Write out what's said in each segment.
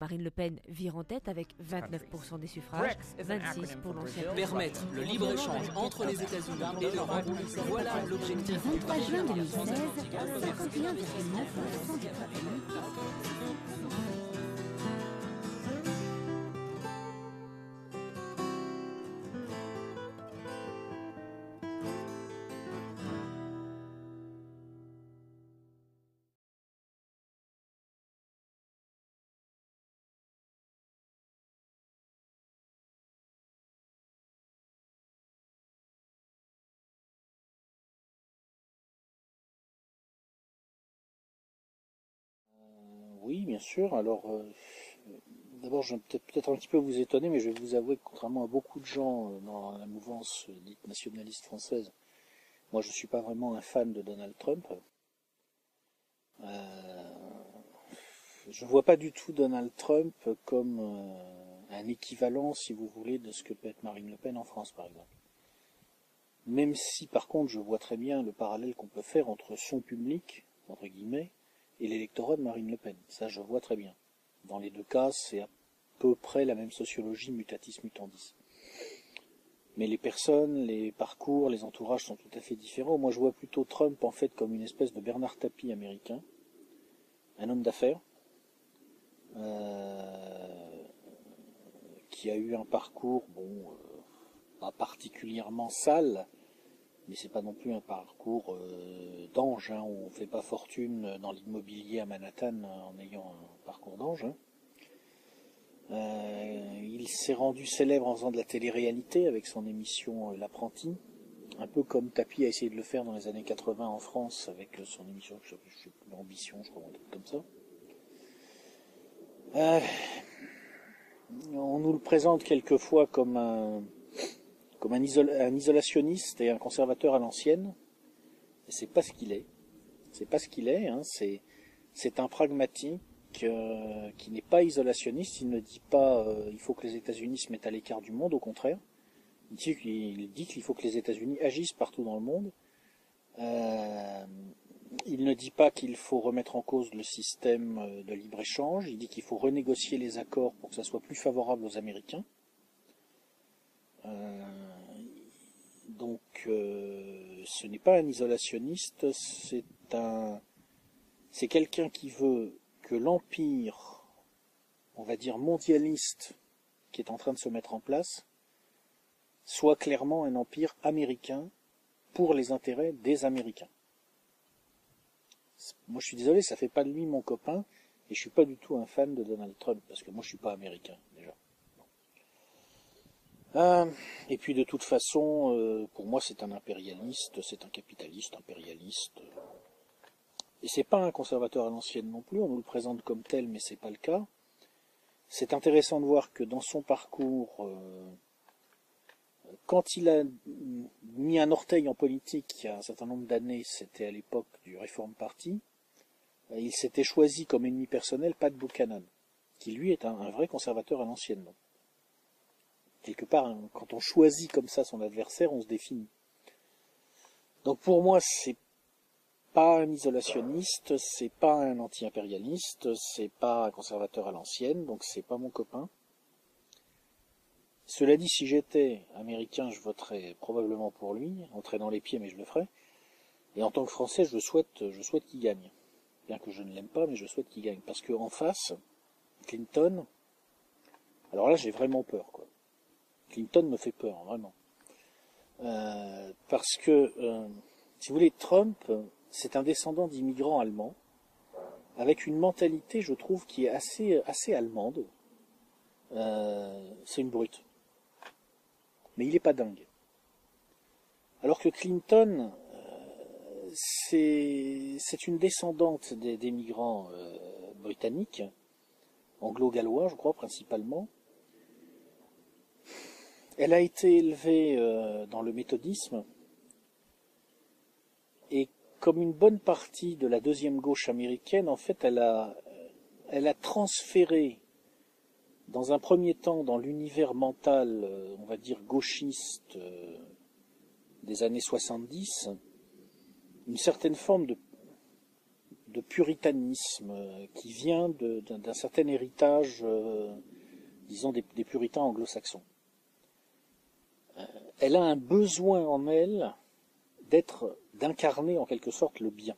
Marine Le Pen vire en tête avec 29% des suffrages, 26 pour l'ancien Permettre le libre-échange entre les États-Unis et l'Europe, voilà l'objectif. 23 juin 2016, 51,9% du Oui, sûr. Alors, euh, d'abord, je vais peut-être peut-être un petit peu vous étonner, mais je vais vous avouer que contrairement à beaucoup de gens euh, dans la mouvance dite nationaliste française, moi, je suis pas vraiment un fan de Donald Trump. Euh, je vois pas du tout Donald Trump comme un équivalent, si vous voulez, de ce que peut être Marine Le Pen en France, par exemple. Même si, par contre, je vois très bien le parallèle qu'on peut faire entre son public, entre guillemets, et l'électorat de Marine Le Pen. Ça, je vois très bien. Dans les deux cas, c'est à peu près la même sociologie mutatis mutandis. Mais les personnes, les parcours, les entourages sont tout à fait différents. Moi, je vois plutôt Trump, en fait, comme une espèce de Bernard Tapie américain. Un homme d'affaires. Euh, qui a eu un parcours, bon, euh, pas particulièrement sale, mais c'est pas non plus un parcours euh, d'ange. Hein. On fait pas fortune dans l'immobilier à Manhattan en ayant un parcours d'ange. Hein. Euh, il s'est rendu célèbre en faisant de la télé-réalité avec son émission euh, L'apprenti, un peu comme Tapi a essayé de le faire dans les années 80 en France avec son émission, l'ambition, je crois, un truc comme ça. on nous le présente quelquefois comme un comme un, isolationniste et un conservateur à l'ancienne. C'est pas ce qu'il est. C'est pas ce qu'il est. Hein. C'est un pragmatique euh, qui n'est pas isolationniste. Il ne dit pas euh, il faut que les États-Unis se mettent à l'écart du monde. Au contraire, il dit qu'il faut que les États-Unis agissent partout dans le monde. Euh, il ne dit pas qu'il faut remettre en cause le système de libre-échange. Il dit qu'il faut renégocier les accords pour que ça soit plus favorable aux Américains. Euh, donc, euh, ce n'est pas un isolationniste, c'est un, c'est quelqu'un qui veut que l'empire, on va dire mondialiste, qui est en train de se mettre en place, soit clairement un empire américain pour les intérêts des Américains. Moi, je suis désolé, ça fait pas de lui mon copain, et je suis pas du tout un fan de Donald Trump, parce que moi, je suis pas américain. Euh, et puis de toute façon, euh, pour moi c'est un impérialiste, c'est un capitaliste impérialiste. Et c'est pas un conservateur à l'ancienne non plus, on nous le présente comme tel, mais c'est pas le cas. C'est intéressant de voir que dans son parcours, euh, quand il a mis un orteil en politique il y a un certain nombre d'années, c'était à l'époque du Reform Party, il s'était choisi comme ennemi personnel Pat Buchanan, qui lui est un, vrai conservateur à l'ancienne quelque part, hein, quand on choisit comme ça son adversaire, on se définit. Donc pour moi, c'est pas un isolationniste, c'est pas un anti-impérialiste, c'est pas un conservateur à l'ancienne, donc c'est pas mon copain. Cela dit, si j'étais américain, je voterais probablement pour lui, en traînant les pieds, mais je le ferais. Et en tant que français, je souhaite, je souhaite qu'il gagne. Bien que je ne l'aime pas, mais je souhaite qu'il gagne. Parce qu'en face, Clinton, alors là, j'ai vraiment peur, quoi. Clinton me fait peur, vraiment. Euh, parce que, euh, si vous voulez, Trump, c'est un descendant d'immigrants allemands, avec une mentalité, je trouve, qui est assez, allemande. Euh, c'est une brute. Mais il n'est pas dingue. Alors que Clinton, c'est une descendante des, des migrants britanniques, anglo-gallois, je crois, principalement, elle a été élevée euh, dans le méthodisme et comme une bonne partie de la deuxième gauche américaine, en fait, elle a, transféré dans un premier temps dans l'univers mental, euh, on va dire gauchiste euh, des années 70, une certaine forme de, de puritanisme qui vient d'un certain héritage, disons, des, puritains anglo-saxons. Elle a un besoin en elle d'être, d'incarner en quelque sorte le bien.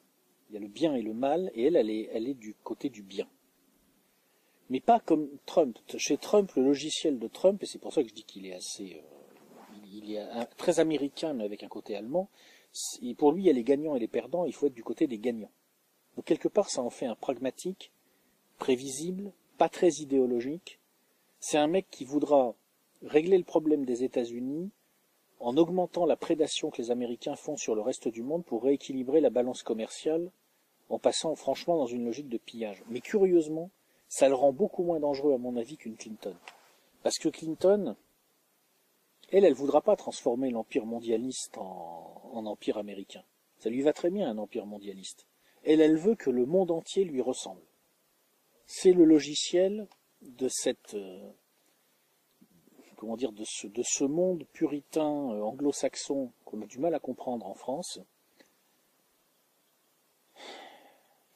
Il y a le bien et le mal, et elle, elle est, du côté du bien. Mais pas comme Trump. Chez Trump, le logiciel de Trump, et c'est pour ça que je dis qu'il est assez, euh, il est très américain, mais avec un côté allemand. pour lui, il y a les gagnants et les perdants. Il faut être du côté des gagnants. Donc quelque part, ça en fait un pragmatique, prévisible, pas très idéologique. C'est un mec qui voudra régler le problème des États-Unis en augmentant la prédation que les Américains font sur le reste du monde pour rééquilibrer la balance commerciale en passant franchement dans une logique de pillage. Mais curieusement, ça le rend beaucoup moins dangereux à mon avis qu'une Clinton. Parce que Clinton, elle, elle voudra pas transformer l'empire mondialiste en, en, empire américain. Ça lui va très bien un empire mondialiste. Elle, elle veut que le monde entier lui ressemble. C'est le logiciel de cette, euh, comment dire, de ce, de ce monde puritain euh, anglo-saxon qu'on a du mal à comprendre en France,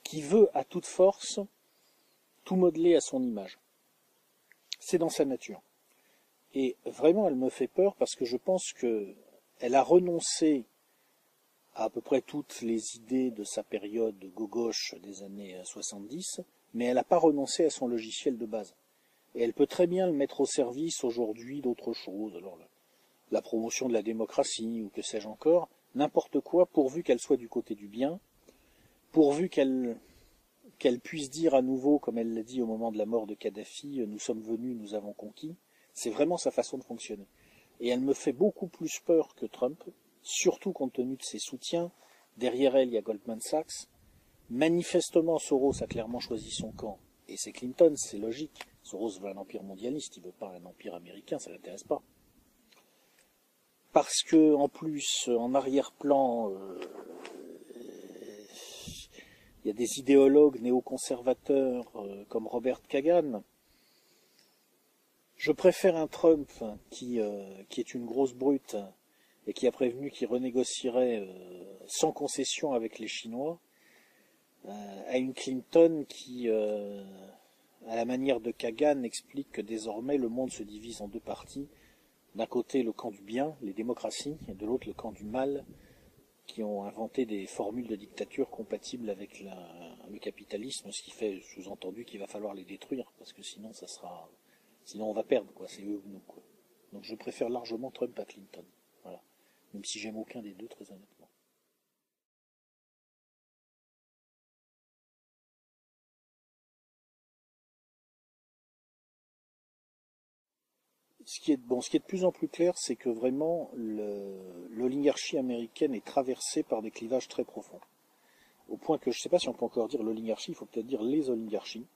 qui veut à toute force tout modeler à son image. C'est dans sa nature. Et vraiment, elle me fait peur parce que je pense qu'elle a renoncé à à peu près toutes les idées de sa période gauche des années 70, mais elle n'a pas renoncé à son logiciel de base. Et elle peut très bien le mettre au service aujourd'hui d'autres choses, la, promotion de la démocratie ou que sais-je encore, n'importe quoi, pourvu qu'elle soit du côté du bien, pourvu qu'elle qu'elle puisse dire à nouveau, comme elle l'a dit au moment de la mort de Kadhafi, nous sommes venus, nous avons conquis, c'est vraiment sa façon de fonctionner. Et elle me fait beaucoup plus peur que Trump, surtout compte tenu de ses soutiens. Derrière elle, il y a Goldman Sachs. Manifestement, Soros a clairement choisi son camp. Et c'est Clinton, c'est logique. Soros veut un empire mondialiste, il veut pas un empire américain, ça l'intéresse pas. Parce que, en plus, en arrière-plan, euh, il y a des idéologues néoconservateurs euh, comme Robert Kagan. Je préfère un Trump qui, euh, qui est une grosse brute et qui a prévenu qu'il renégocierait euh, sans concession avec les Chinois, à une Clinton qui, à la manière de Kagan, explique que désormais le monde se divise en deux parties. D'un côté le camp du bien, les démocraties, et de l'autre le camp du mal, qui ont inventé des formules de dictature compatibles avec le capitalisme, ce qui fait sous-entendu qu'il va falloir les détruire, parce que sinon ça sera, sinon on va perdre, quoi. C'est eux ou nous, quoi. Donc je préfère largement Trump à Clinton, voilà. Même si j'aime aucun des deux, très honnêtement. Ce qui est bon, ce qui est de plus en plus clair, c'est que vraiment l'oligarchie américaine est traversée par des clivages très profonds. Au point que je ne sais pas si on peut encore dire l'oligarchie, il faut peut-être dire les oligarchies.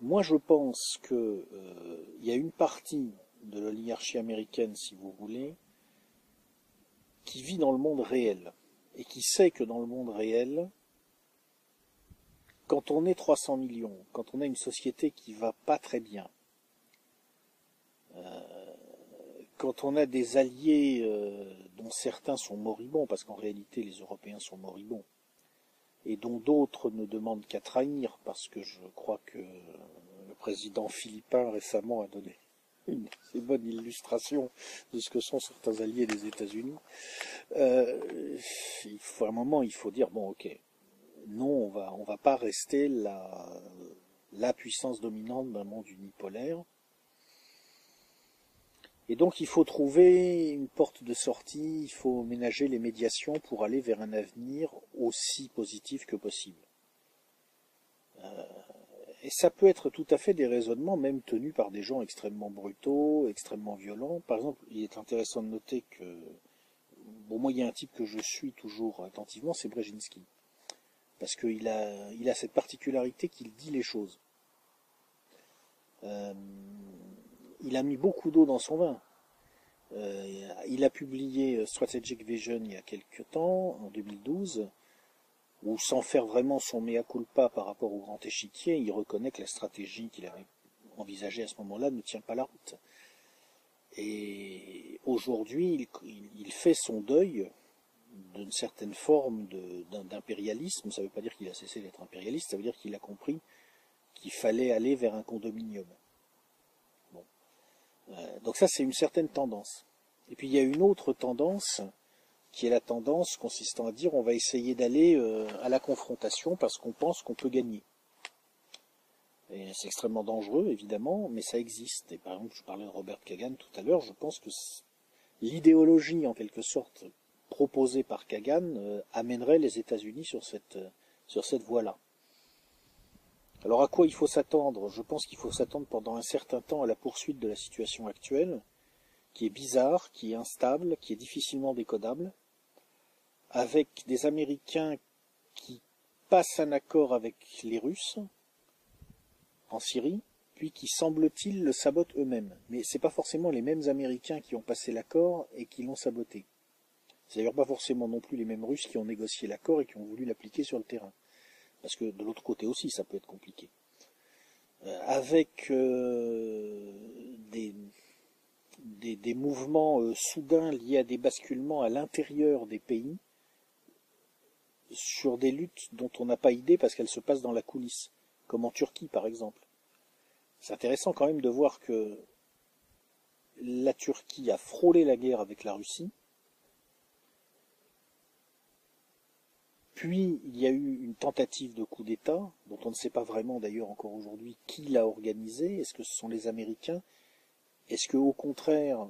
Moi, je pense qu'il euh, y a une partie de l'oligarchie américaine, si vous voulez, qui vit dans le monde réel et qui sait que dans le monde réel, quand on est 300 millions, quand on a une société qui va pas très bien, euh, quand on a des alliés euh, dont certains sont moribonds, parce qu'en réalité les Européens sont moribonds, et dont d'autres ne demandent qu'à trahir, parce que je crois que le président philippin récemment a donné une assez bonne illustration de ce que sont certains alliés des États-Unis. Euh, il faut un moment, il faut dire bon, ok, non, on va, va pas rester la, la puissance dominante d'un monde unipolaire. Et donc il faut trouver une porte de sortie, il faut ménager les médiations pour aller vers un avenir aussi positif que possible. Euh, et ça peut être tout à fait des raisonnements même tenus par des gens extrêmement brutaux, extrêmement violents. Par exemple, il est intéressant de noter que, bon, moi il y a un type que je suis toujours attentivement, c'est Brzezinski parce qu'il a, il a cette particularité qu'il dit les choses. Euh, il a mis beaucoup d'eau dans son vin. Euh, il a publié Strategic Vision il y a quelques temps, en 2012, où sans faire vraiment son mea culpa par rapport au grand échiquier, il reconnaît que la stratégie qu'il avait envisagée à ce moment-là ne tient pas la route. Et aujourd'hui, il, fait son deuil d'une certaine forme d'impérialisme. Ça ne veut pas dire qu'il a cessé d'être impérialiste, ça veut dire qu'il a compris qu'il fallait aller vers un condominium. Bon. Euh, donc ça, c'est une certaine tendance. Et puis il y a une autre tendance, qui est la tendance consistant à dire on va essayer d'aller euh, à la confrontation parce qu'on pense qu'on peut gagner. Et c'est extrêmement dangereux, évidemment, mais ça existe. Et par exemple, je parlais de Robert Kagan tout à l'heure, je pense que l'idéologie, en quelque sorte, proposée par Kagan, euh, amènerait les États-Unis sur cette, euh, sur cette voie-là. Alors à quoi il faut s'attendre? Je pense qu'il faut s'attendre pendant un certain temps à la poursuite de la situation actuelle, qui est bizarre, qui est instable, qui est difficilement décodable, avec des Américains qui passent un accord avec les Russes en Syrie, puis qui semble-t-il le sabotent eux-mêmes. Mais ce n'est pas forcément les mêmes Américains qui ont passé l'accord et qui l'ont saboté. C'est d'ailleurs pas forcément non plus les mêmes Russes qui ont négocié l'accord et qui ont voulu l'appliquer sur le terrain. Parce que de l'autre côté aussi, ça peut être compliqué. Euh, avec euh, des, des, mouvements euh, soudains liés à des basculements à l'intérieur des pays, sur des luttes dont on n'a pas idée parce qu'elles se passent dans la coulisse, comme en Turquie par exemple. C'est intéressant quand même de voir que la Turquie a frôlé la guerre avec la Russie, Puis il y a eu une tentative de coup d'État, dont on ne sait pas vraiment d'ailleurs encore aujourd'hui qui l'a organisé. Est-ce que ce sont les Américains? Est-ce que au contraire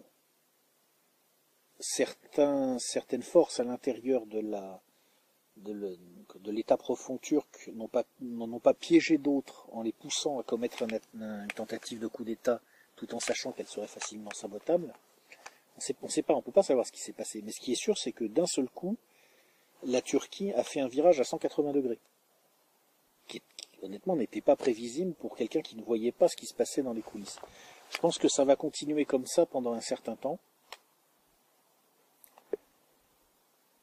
certaines forces à l'intérieur de l'État profond turc n'ont pas, pas piégé d'autres en les poussant à commettre une, tentative de coup d'État tout en sachant qu'elle serait facilement sabotable? On ne sait pas, on ne peut pas savoir ce qui s'est passé. Mais ce qui est sûr, c'est que d'un seul coup, la Turquie a fait un virage à 180 degrés, qui, honnêtement n'était pas prévisible pour quelqu'un qui ne voyait pas ce qui se passait dans les coulisses. Je pense que ça va continuer comme ça pendant un certain temps.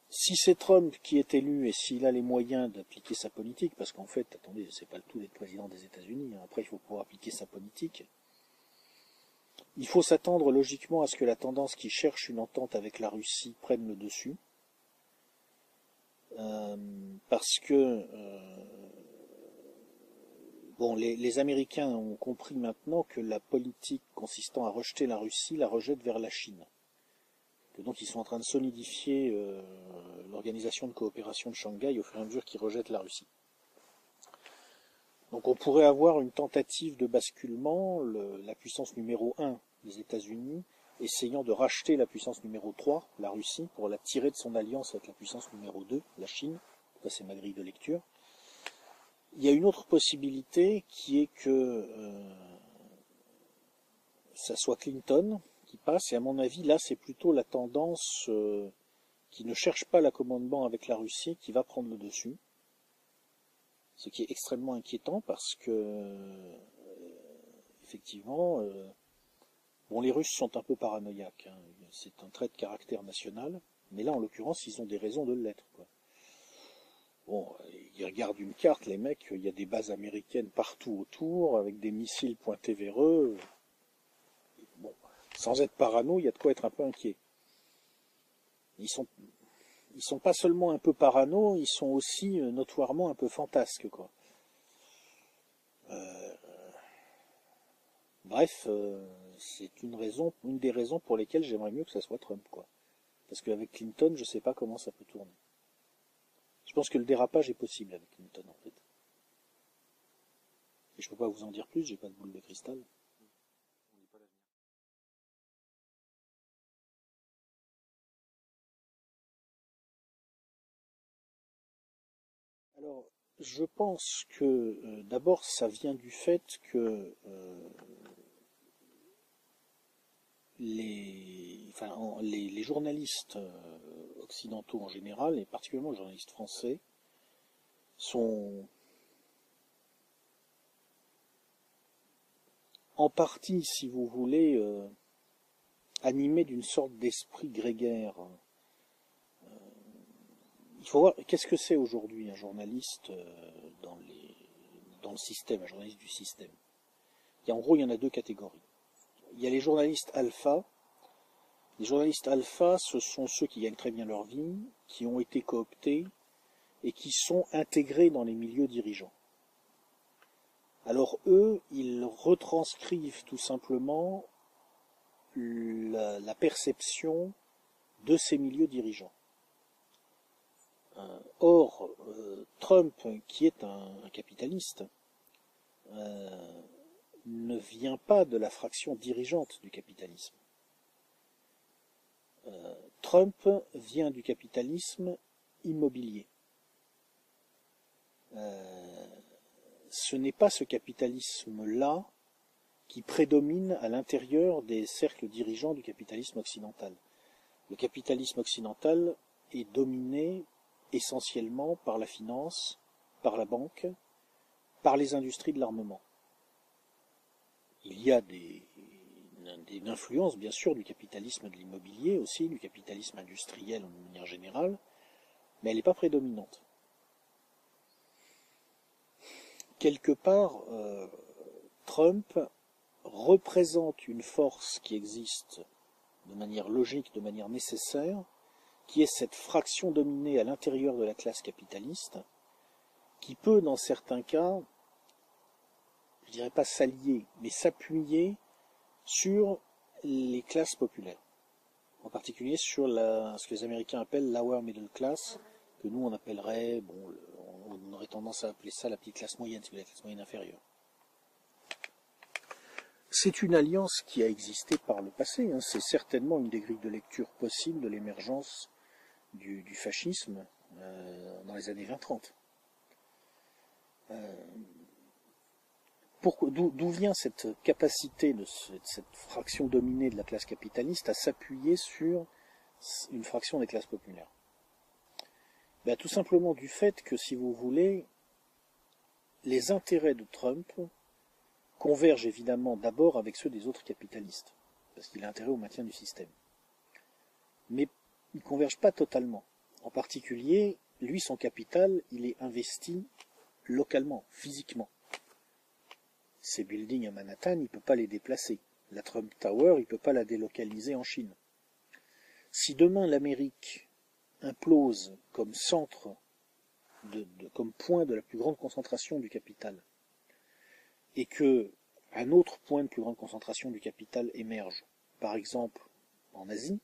Si c'est Trump qui est élu et s'il a les moyens d'appliquer sa politique, parce qu'en fait, attendez, c'est pas le tout d'être président des États-Unis, hein, après il faut pouvoir appliquer sa politique, il faut s'attendre logiquement à ce que la tendance qui cherche une entente avec la Russie prenne le dessus. Euh, parce que euh, bon, les, Américains ont compris maintenant que la politique consistant à rejeter la Russie la rejette vers la Chine. Que donc ils sont en train de solidifier euh, l'organisation de coopération de Shanghai au fur et à mesure qu'ils rejettent la Russie. Donc on pourrait avoir une tentative de basculement, la puissance numéro 1 des États-Unis essayant de racheter la puissance numéro 3, la Russie, pour la tirer de son alliance avec la puissance numéro 2, la Chine. Ça, c'est ma grille de lecture. Il y a une autre possibilité qui est que euh, ça soit Clinton qui passe, et à mon avis, là, c'est plutôt la tendance euh, qui ne cherche pas l'accommodement avec la Russie qui va prendre le dessus. Ce qui est extrêmement inquiétant parce que, euh, effectivement, Bon, les Russes sont un peu paranoïaques. Hein. C'est un trait de caractère national. Mais là, en l'occurrence, ils ont des raisons de l'être. Bon, ils regardent une carte, les mecs, il y a des bases américaines partout autour, avec des missiles pointés vers eux. Bon, sans être parano, il y a de quoi être un peu inquiet. Ils sont, ils sont pas seulement un peu parano, ils sont aussi euh, notoirement un peu fantasques, quoi. Euh, bref, euh, c'est une raison, une des raisons pour lesquelles j'aimerais mieux que ça soit Trump, quoi. Parce qu'avec Clinton, je sais pas comment ça peut tourner. Je pense que le dérapage est possible avec Clinton, en fait. Et je peux pas vous en dire plus, j'ai pas de boule de cristal. Alors, je pense que euh, d'abord ça vient du fait que euh, les, journalistes euh, occidentaux en général, et particulièrement les journalistes français, sont en partie, si vous voulez, euh, animés d'une sorte d'esprit grégaire. Euh, il faut voir, qu'est-ce que c'est aujourd'hui un journaliste dans, le système, un journaliste du système? En gros, il y en a deux catégories il y a les journalistes alpha Les journalistes alpha, ce sont ceux qui gagnent très bien leur vie, qui ont été cooptés et qui sont intégrés dans les milieux dirigeants. Alors eux, ils retranscrivent tout simplement la, perception de ces milieux dirigeants. Euh, or, euh, Trump, qui est un, capitaliste, euh, ne vient pas de la fraction dirigeante du capitalisme. Trump vient du capitalisme immobilier. ce n'est pas ce capitalisme-là qui prédomine à l'intérieur des cercles dirigeants du capitalisme occidental. Le capitalisme occidental est dominé essentiellement par la finance, par la banque, par les industries de l'armement. Il y a des, des influences, bien sûr, du capitalisme de l'immobilier aussi, du capitalisme industriel en manière générale, mais elle n'est pas prédominante. Quelque part, euh, Trump représente une force qui existe de manière logique, de manière nécessaire, qui est cette fraction dominée à l'intérieur de la classe capitaliste, qui peut, dans certains cas, je dirais pas s'allier, mais s'appuyer sur les classes populaires. En particulier sur ce que les Américains appellent lower middle class, que nous on appellerait, bon, on aurait tendance à appeler ça la petite classe moyenne, c'est la classe moyenne inférieure. C'est une alliance qui a existé par le passé, hein. c'est certainement une des grilles de lecture possibles de l'émergence du, fascisme euh, dans les années 20-30. Euh, D'où vient cette capacité de cette fraction dominée de la classe capitaliste à s'appuyer sur une fraction des classes populaires? Ben, Tout simplement du fait que, si vous voulez, les intérêts de Trump convergent évidemment d'abord avec ceux des autres capitalistes, parce qu'il a intérêt au maintien du système. Mais ils ne convergent pas totalement. En particulier, lui, son capital, il est investi localement, physiquement. Ces buildings à Manhattan, il ne peut pas les déplacer. La Trump Tower, il ne peut pas la délocaliser en Chine. Si demain l'Amérique implose comme centre, comme point de la plus grande concentration du capital, et que un autre point de plus grande concentration du capital émerge, par exemple en Asie,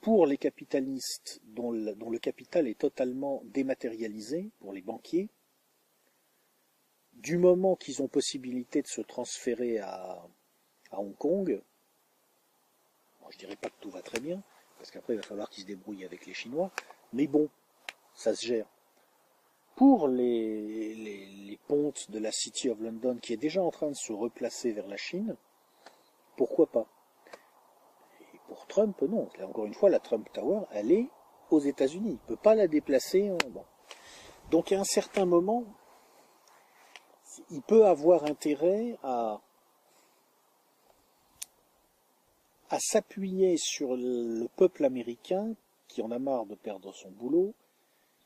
pour les capitalistes dont le, capital est totalement dématérialisé, pour les banquiers, du moment qu'ils ont possibilité de se transférer à, Hong Kong, je je dirais pas que tout va très bien, parce qu'après il va falloir qu'ils se débrouillent avec les Chinois, mais bon, ça se gère. Pour les, pontes de la City of London, qui est déjà en train de se replacer vers la Chine, pourquoi pas? Pour Trump, non. encore une fois, la Trump Tower, elle est aux États-Unis. Il ne peut pas la déplacer. Donc à un certain moment, il peut avoir intérêt à, s'appuyer sur le peuple américain qui en a marre de perdre son boulot,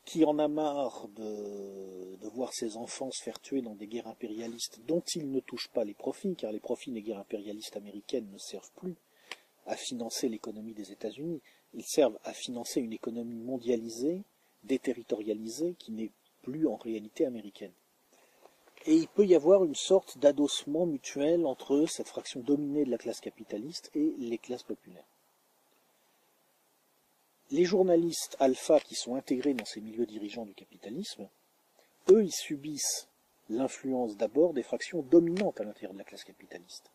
qui en a marre de, de, voir ses enfants se faire tuer dans des guerres impérialistes dont il ne touche pas les profits, car les profits des guerres impérialistes américaines ne servent plus à financer l'économie des États-Unis, ils servent à financer une économie mondialisée, déterritorialisée, qui n'est plus en réalité américaine. Et il peut y avoir une sorte d'adossement mutuel entre cette fraction dominée de la classe capitaliste et les classes populaires. Les journalistes alpha qui sont intégrés dans ces milieux dirigeants du capitalisme, eux, ils subissent l'influence d'abord des fractions dominantes à l'intérieur de la classe capitaliste.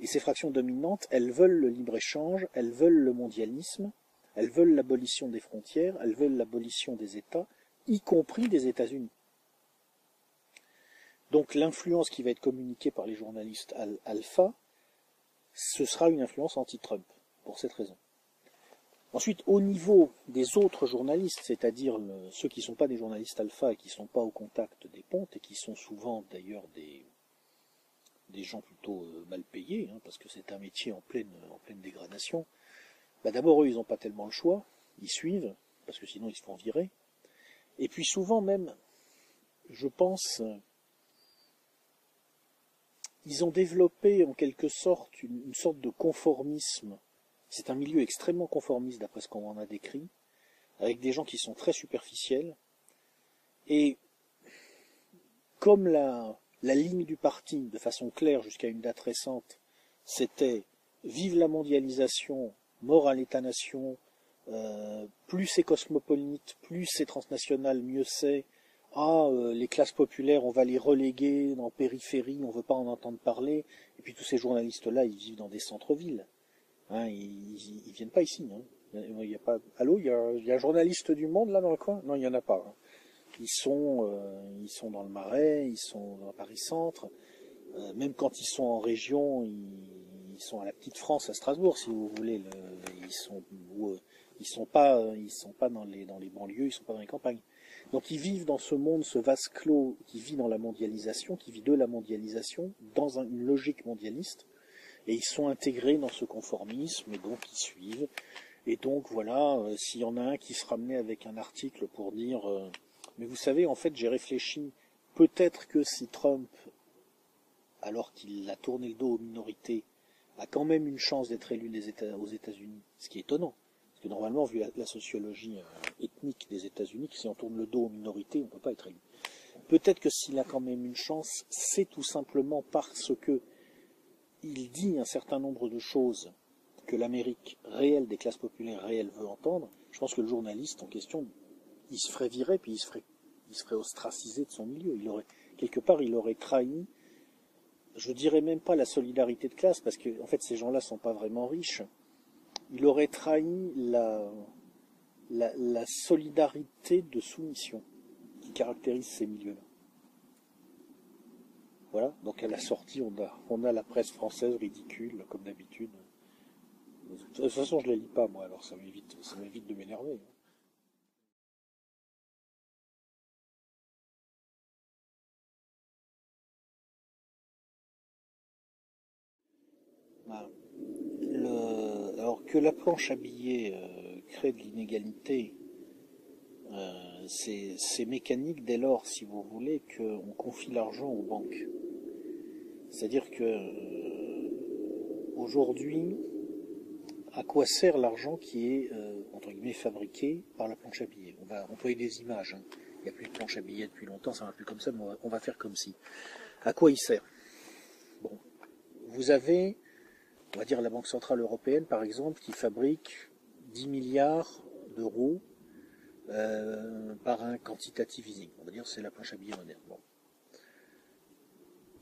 Et ces fractions dominantes, elles veulent le libre-échange, elles veulent le mondialisme, elles veulent l'abolition des frontières, elles veulent l'abolition des États, y compris des États-Unis. Donc l'influence qui va être communiquée par les journalistes alpha, ce sera une influence anti-Trump, pour cette raison. Ensuite, au niveau des autres journalistes, c'est-à-dire ceux qui ne sont pas des journalistes alpha et qui ne sont pas au contact des pontes, et qui sont souvent d'ailleurs des, des gens plutôt euh, mal payés, hein, parce que c'est un métier en pleine, en pleine dégradation, bah d'abord eux ils n'ont pas tellement le choix, ils suivent, parce que sinon ils se font virer. Et puis souvent même, je pense, ils ont développé en quelque sorte une, sorte de conformisme. C'est un milieu extrêmement conformiste d'après ce qu'on en a décrit, avec des gens qui sont très superficiels. Et comme la, ligne du parti, de façon claire jusqu'à une date récente, c'était vive la mondialisation, mort à l'État-nation, euh, plus c'est cosmopolite, plus c'est transnational, mieux c'est. Ah, euh, les classes populaires, on va les reléguer dans périphérie, on veut pas en entendre parler. Et puis tous ces journalistes-là, ils vivent dans des centres-villes. Hein, ils, ils, viennent pas ici. Hein. Il y a pas. Allô, il y a, il y a un journaliste du Monde là dans le coin? Non, il y en a pas. Hein. Ils sont, euh, ils sont dans le Marais, ils sont dans Paris Centre. même quand ils sont en région, ils, sont à la petite France, à Strasbourg, si vous voulez. Le, ils sont ils sont pas, euh, ils sont pas dans les, dans les banlieues, ils sont pas dans les campagnes. Donc ils vivent dans ce monde, ce vase clos qui vit dans la mondialisation, qui vit de la mondialisation, dans une logique mondialiste, et ils sont intégrés dans ce conformisme, et donc ils suivent. Et donc voilà, euh, s'il y en a un qui se ramenait avec un article pour dire, euh, mais vous savez, en fait, j'ai réfléchi, peut-être que si Trump, alors qu'il a tourné le dos aux minorités, a quand même une chance d'être élu aux États-Unis, ce qui est étonnant normalement, vu la, sociologie euh, ethnique des États-Unis, si on tourne le dos aux minorités, on ne peut pas être élu. Peut-être que s'il a quand même une chance, c'est tout simplement parce que il dit un certain nombre de choses que l'Amérique réelle des classes populaires réelles veut entendre. Je pense que le journaliste en question, il se ferait virer, puis il se ferait, il ostraciser de son milieu. Il aurait, quelque part, il aurait trahi, je dirais même pas la solidarité de classe, parce que, fait, ces gens-là sont pas vraiment riches il aurait trahi la, la, solidarité de soumission qui caractérise ces milieux-là. Voilà, donc à la sortie, on a, on a la presse française ridicule, comme d'habitude. De toute façon, je ne la lis pas, moi, alors ça m'évite, ça m'évite de m'énerver. Que la planche à billets euh, crée de l'inégalité, euh, c'est mécanique dès lors, si vous voulez, qu'on confie l'argent aux banques. C'est-à-dire que euh, aujourd'hui, à quoi sert l'argent qui est entre guillemets fabriqué par la planche à billets On va employer des images. Hein. Il n'y a plus de planche à billets depuis longtemps, ça va plus comme ça, mais on va faire comme si. À quoi il sert? Bon, vous avez on va dire la Banque Centrale Européenne, par exemple, qui fabrique 10 milliards d'euros euh, par un quantitative easing. On va dire c'est la planche à billets moderne.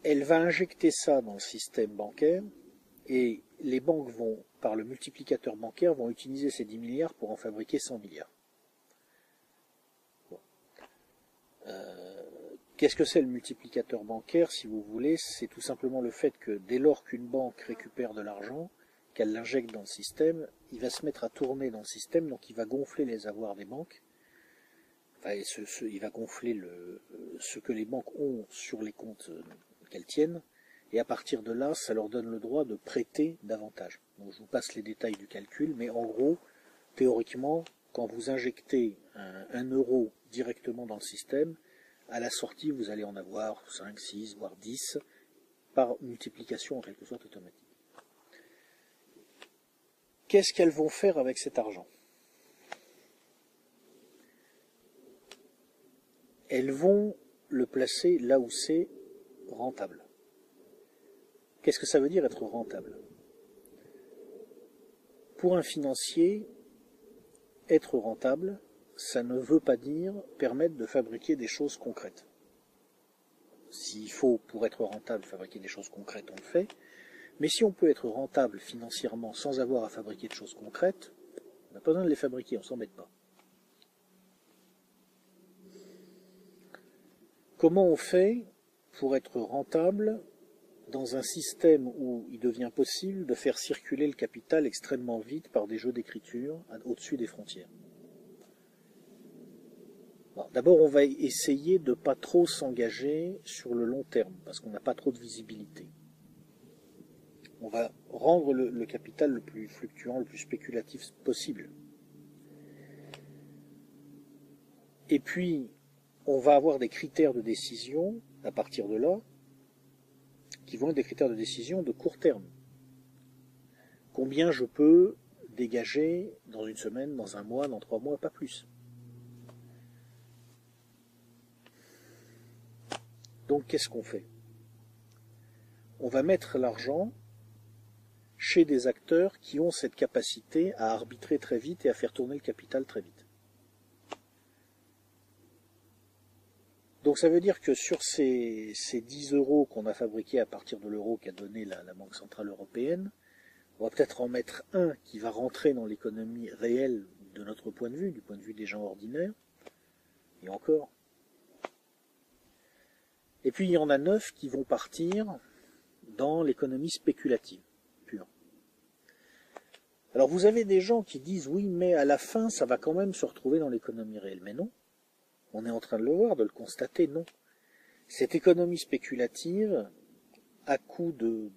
Elle va injecter ça dans le système bancaire et les banques vont, par le multiplicateur bancaire, vont utiliser ces 10 milliards pour en fabriquer 100 milliards. Euh, Qu'est-ce que c'est le multiplicateur bancaire, si vous voulez? C'est tout simplement le fait que dès lors qu'une banque récupère de l'argent, qu'elle l'injecte dans le système, il va se mettre à tourner dans le système, donc il va gonfler les avoirs des banques. Enfin, il va gonfler le, ce que les banques ont sur les comptes euh, qu'elles tiennent, et à partir de là, ça leur donne le droit de prêter davantage. Donc je vous passe les détails du calcul, mais en gros, théoriquement, quand vous injectez un euro directement dans le système, à la sortie, vous allez en avoir 5, 6, voire 10 par multiplication en quelque sorte automatique. Qu'est-ce qu'elles vont faire avec cet argent? Elles vont le placer là où c'est rentable. Qu'est-ce que ça veut dire être rentable? Pour un financier, être rentable, ça ne veut pas dire permettre de fabriquer des choses concrètes. S'il faut, pour être rentable, fabriquer des choses concrètes, on le fait. Mais si on peut être rentable financièrement sans avoir à fabriquer de choses concrètes, on n'a pas besoin de les fabriquer, on s'embête pas. Comment on fait pour être rentable dans un système où il devient possible de faire circuler le capital extrêmement vite par des jeux d'écriture au-dessus des frontières? D'abord, on va essayer de pas trop s'engager sur le long terme, parce qu'on n'a pas trop de visibilité. On va rendre le, capital le plus fluctuant, le plus spéculatif possible. Et puis, on va avoir des critères de décision à partir de là, qui vont être des critères de décision de court terme. Combien je peux dégager dans une semaine, dans un mois, dans trois mois, pas plus. Donc qu'est-ce qu'on fait? On va mettre l'argent chez des acteurs qui ont cette capacité à arbitrer très vite et à faire tourner le capital très vite. Donc ça veut dire que sur ces, ces 10 euros qu'on a fabriqués à partir de l'euro qu'a donné la, la, Banque Centrale Européenne, on va peut-être en mettre un qui va rentrer dans l'économie réelle de notre point de vue, du point de vue des gens ordinaires, et encore. Et puis il y en a neuf qui vont partir dans l'économie spéculative pure. Alors vous avez des gens qui disent oui, mais à la fin, ça va quand même se retrouver dans l'économie réelle. Mais non. On est en train de le voir, de le constater, non. Cette économie spéculative, à coup de,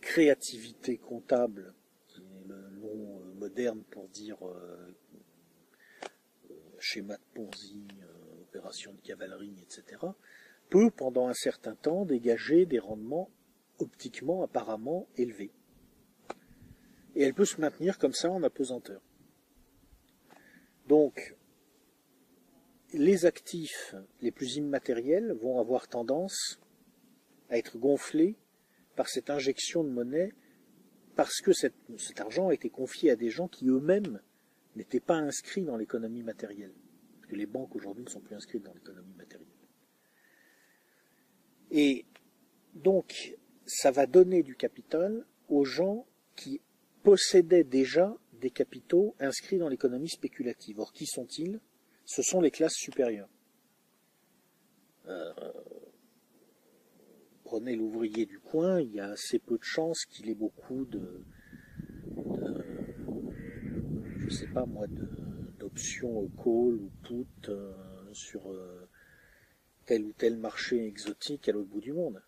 créativité comptable, qui est le nom euh, moderne pour dire euh, euh, schéma de Ponzi, opération de cavalerie, etc., peut pendant un certain temps dégager des rendements optiquement apparemment élevés. Et elle peut se maintenir comme ça en apesanteur. Donc, les actifs les plus immatériels vont avoir tendance à être gonflés par cette injection de monnaie parce que cet argent a été confié à des gens qui eux-mêmes n'étaient pas inscrits dans l'économie matérielle. Parce que les banques aujourd'hui ne sont plus inscrites dans l'économie matérielle. Et donc, ça va donner du capital aux gens qui possédaient déjà des capitaux inscrits dans l'économie spéculative. Or, qui sont-ils? Ce sont les classes supérieures. Euh, prenez l'ouvrier du coin, il y a assez peu de chances qu'il ait beaucoup de, je sais pas moi, d'options call ou put euh, sur euh, tel ou tel marché exotique à l'autre bout du monde.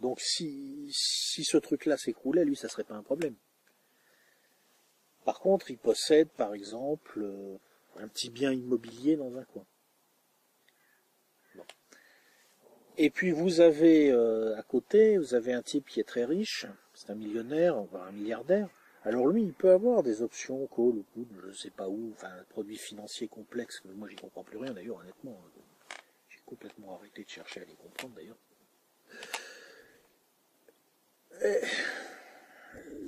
Donc si, si ce truc-là s'écroulait, lui, ça serait pas un problème. Par contre, il possède, par exemple, un petit bien immobilier dans un coin. Et puis vous avez euh, à côté, vous avez un type qui est très riche, c'est un millionnaire, voire un milliardaire. Alors lui, il peut avoir des options, call ou put, je ne sais pas où, enfin, produits financiers complexes, moi j'y comprends plus rien d'ailleurs, honnêtement. J'ai complètement arrêté de chercher à les comprendre d'ailleurs.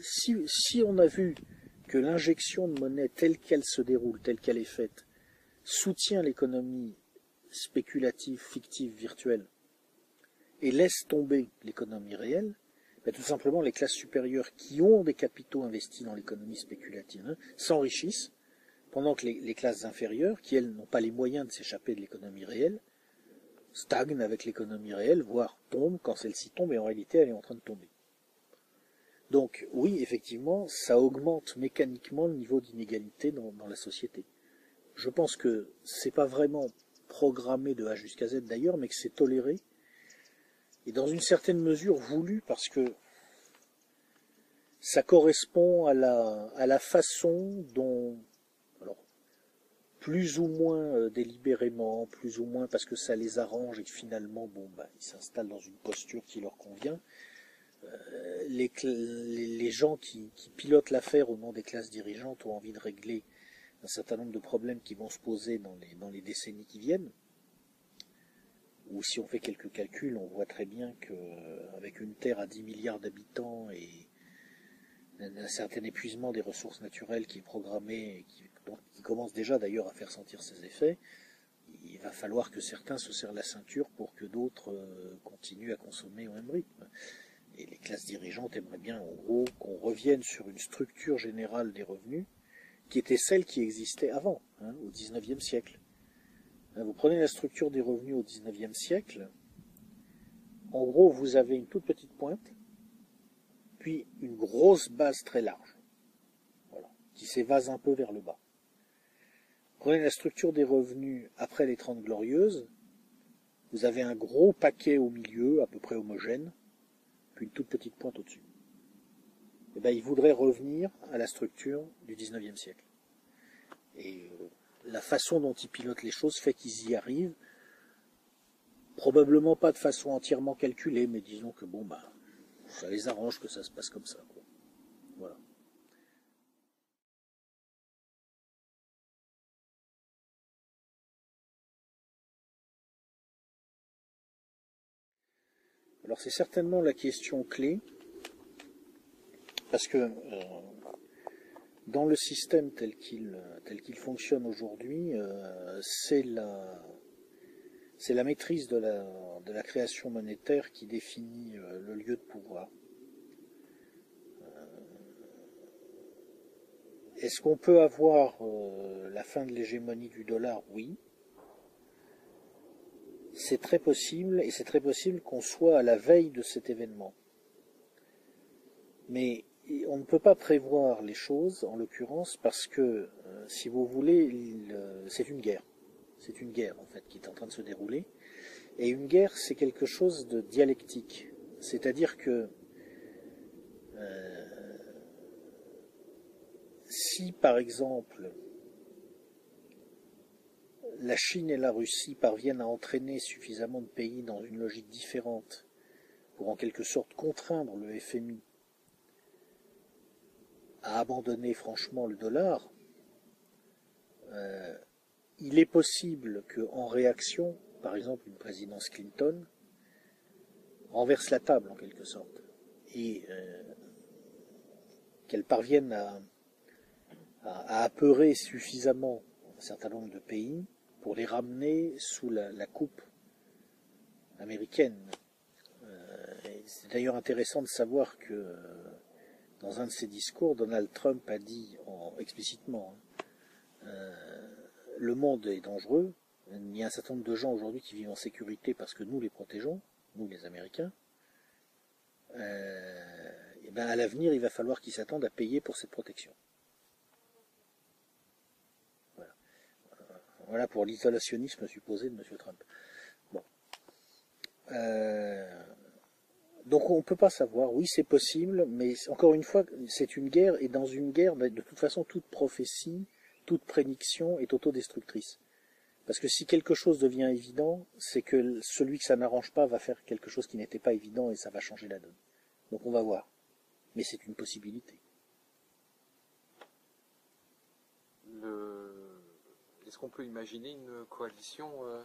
Si, si on a vu que l'injection de monnaie telle qu'elle se déroule, telle qu'elle est faite, soutient l'économie spéculative, fictive, virtuelle, et laisse tomber l'économie réelle, tout simplement les classes supérieures qui ont des capitaux investis dans l'économie spéculative hein, s'enrichissent, pendant que les, classes inférieures, qui elles n'ont pas les moyens de s'échapper de l'économie réelle, stagnent avec l'économie réelle, voire tombent quand celle-ci tombe, et en réalité elle est en train de tomber. Donc oui, effectivement, ça augmente mécaniquement le niveau d'inégalité dans, la société. Je pense que c'est pas vraiment programmé de A jusqu'à Z d'ailleurs, mais que c'est toléré et dans une certaine mesure voulu parce que ça correspond à la, à la façon dont, alors, plus ou moins euh, délibérément, plus ou moins parce que ça les arrange et que finalement, bon, bah, ils s'installent dans une posture qui leur convient, euh, les, gens qui, pilotent l'affaire au nom des classes dirigeantes ont envie de régler un certain nombre de problèmes qui vont se poser dans les, dans les décennies qui viennent. Ou si on fait quelques calculs, on voit très bien qu'avec une Terre à 10 milliards d'habitants et un certain épuisement des ressources naturelles qui est programmé qui, qui commence déjà d'ailleurs à faire sentir ses effets, il va falloir que certains se serrent la ceinture pour que d'autres euh, continuent à consommer au même rythme et les classes dirigeantes aimeraient bien en gros qu'on revienne sur une structure générale des revenus qui était celle qui existait avant, hein, au XIXe siècle. Hein, vous prenez la structure des revenus au XIXe siècle, en gros vous avez une toute petite pointe, puis une grosse base très large, voilà, qui s'évase un peu vers le bas. Prenez la structure des revenus après les Trente Glorieuses, vous avez un gros paquet au milieu, à peu près homogène, une toute petite pointe au-dessus. Eh ben, il voudrait revenir à la structure du 19e siècle. Et euh, la façon dont ils pilotent les choses fait qu'ils y arrivent probablement pas de façon entièrement calculée, mais disons que bon, bah, ça les arrange que ça se passe comme ça. Voilà. Alors c'est certainement la question clé, parce que euh, dans le système tel qu'il fonctionne aujourd'hui, euh, c'est la maîtrise de la, création monétaire qui définit euh, le lieu de pouvoir. Est-ce qu'on peut avoir la fin de l'hégémonie du dollar? Oui. C'est très possible, et c'est très possible qu'on soit à la veille de cet événement. Mais on ne peut pas prévoir les choses, en l'occurrence, parce que, euh, si vous voulez, euh, c'est une guerre. C'est une guerre, en fait, qui est en train de se dérouler. Et une guerre, c'est quelque chose de dialectique. C'est-à-dire que euh, si, par exemple, la Chine et la Russie parviennent à entraîner suffisamment de pays dans une logique différente pour en quelque sorte contraindre le FMI à abandonner franchement le dollar, euh, il est possible qu'en réaction, par exemple une présidence Clinton, renverse la table en quelque sorte, et euh, qu'elle parvienne à, apeurer suffisamment un certain nombre de pays pour les ramener sous la, coupe américaine. Euh, c'est d'ailleurs intéressant de savoir que dans un de ses discours, Donald Trump a dit explicitement hein, euh, le monde est dangereux. Il y a un certain nombre de gens aujourd'hui qui vivent en sécurité parce que nous les protégeons, nous les Américains. Euh, et ben à l'avenir, il va falloir qu'ils s'attendent à payer pour cette protection. Voilà, voilà pour l'isolationnisme supposé de M. Trump. Bon. Euh, donc on ne peut pas savoir, oui c'est possible, mais encore une fois, c'est une guerre, et dans une guerre, de toute façon, toute prophétie, toute prédiction est autodestructrice. Parce que si quelque chose devient évident, c'est que celui que ça n'arrange pas va faire quelque chose qui n'était pas évident et ça va changer la donne. Donc on va voir. Mais c'est une possibilité. Est-ce qu'on peut imaginer une coalition euh,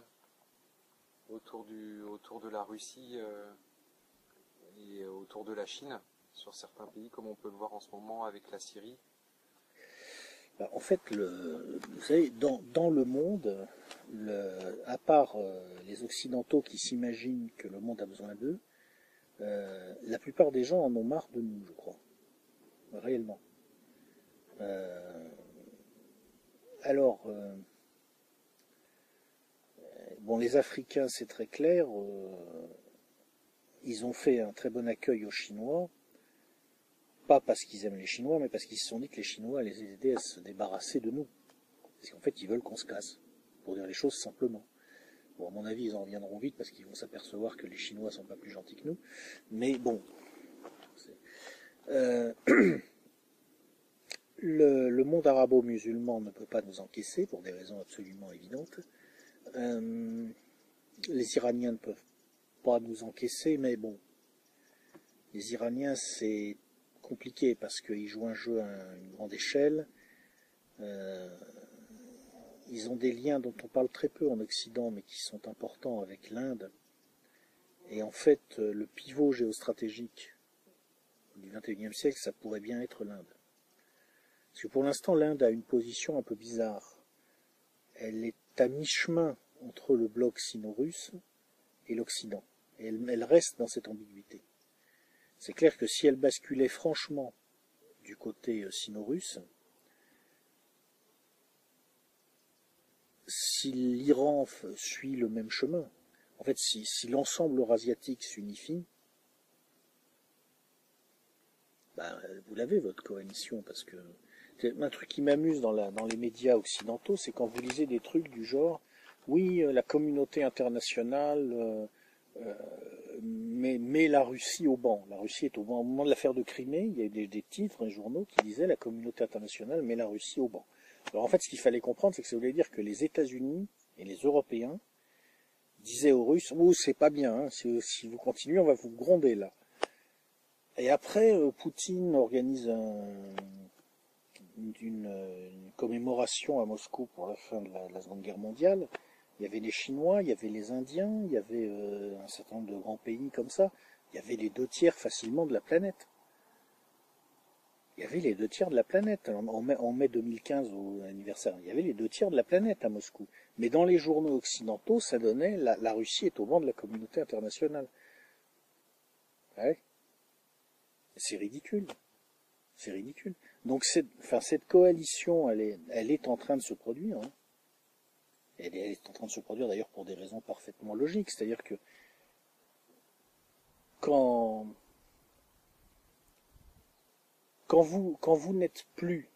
autour de la Russie euh, et autour de la Chine sur certains pays, comme on peut le voir en ce moment avec la Syrie? Bah, En fait, vous savez, dans, dans le monde, à part euh, les Occidentaux qui s'imaginent que le monde a besoin d'eux, euh, la plupart des gens en ont marre de nous, je crois. Réellement. Euh, alors, bon, les Africains, c'est très clair ils ont fait un très bon accueil aux Chinois, pas parce qu'ils aiment les Chinois, mais parce qu'ils se sont dit que les Chinois les aidaient à se débarrasser de nous. Parce qu'en fait, ils veulent qu'on se casse, pour dire les choses simplement. Bon, à mon avis, ils en reviendront vite parce qu'ils vont s'apercevoir que les Chinois sont pas plus gentils que nous. Mais bon, euh, le, monde arabo-musulman ne peut pas nous encaisser pour des raisons absolument évidentes. Euh, les Iraniens ne peuvent pas nous encaisser, mais bon. Les Iraniens, c'est compliqué parce qu'ils jouent un jeu à une grande échelle. Euh, ils ont des liens dont on parle très peu en Occident, mais qui sont importants avec l'Inde. Et en fait, le pivot géostratégique du XXIe siècle, ça pourrait bien être l'Inde. Parce que pour l'instant, l'Inde a une position un peu bizarre. Elle est à mi-chemin entre le bloc sino-russe et l'Occident elle, reste dans cette ambiguïté. C'est clair que si elle basculait franchement du côté euh, sino-russe, si l'Iran suit le même chemin, en fait, si, l'ensemble eurasiatique s'unifie, ben, vous l'avez votre coalition, parce que un truc qui m'amuse dans, les médias occidentaux, c'est quand vous lisez des trucs du genre, oui, euh, la communauté internationale euh, euh, met, la Russie au banc. La Russie est au banc. Au moment de l'affaire de Crimée, il y a des, des titres, des journaux qui disaient la communauté internationale met la Russie au banc. Alors en fait, ce qu'il fallait comprendre, c'est que ça voulait dire que les États-Unis et les Européens disait aux Russes, oh, c'est pas bien, hein, si, vous continuez, on va vous gronder là. Et après, euh, Poutine organise une, commémoration à Moscou pour la fin de la, Seconde Guerre mondiale. Il y avait les Chinois, il y avait les Indiens, il y avait euh, un certain nombre de grands pays comme ça. Il y avait les deux tiers facilement de la planète. Il y avait les deux tiers de la planète. En mai, en mai 2015, au anniversaire, il y avait les deux tiers de la planète à Moscou. Mais dans les journaux occidentaux, ça donnait la, Russie est au banc de la communauté internationale. C'est ridicule. C'est ridicule. Donc cette, coalition, elle est, elle est en train de se produire. Hein. Elle, est, en train de se produire d'ailleurs pour des raisons parfaitement logiques. C'est-à-dire que quand, quand vous, quand vous n'êtes plus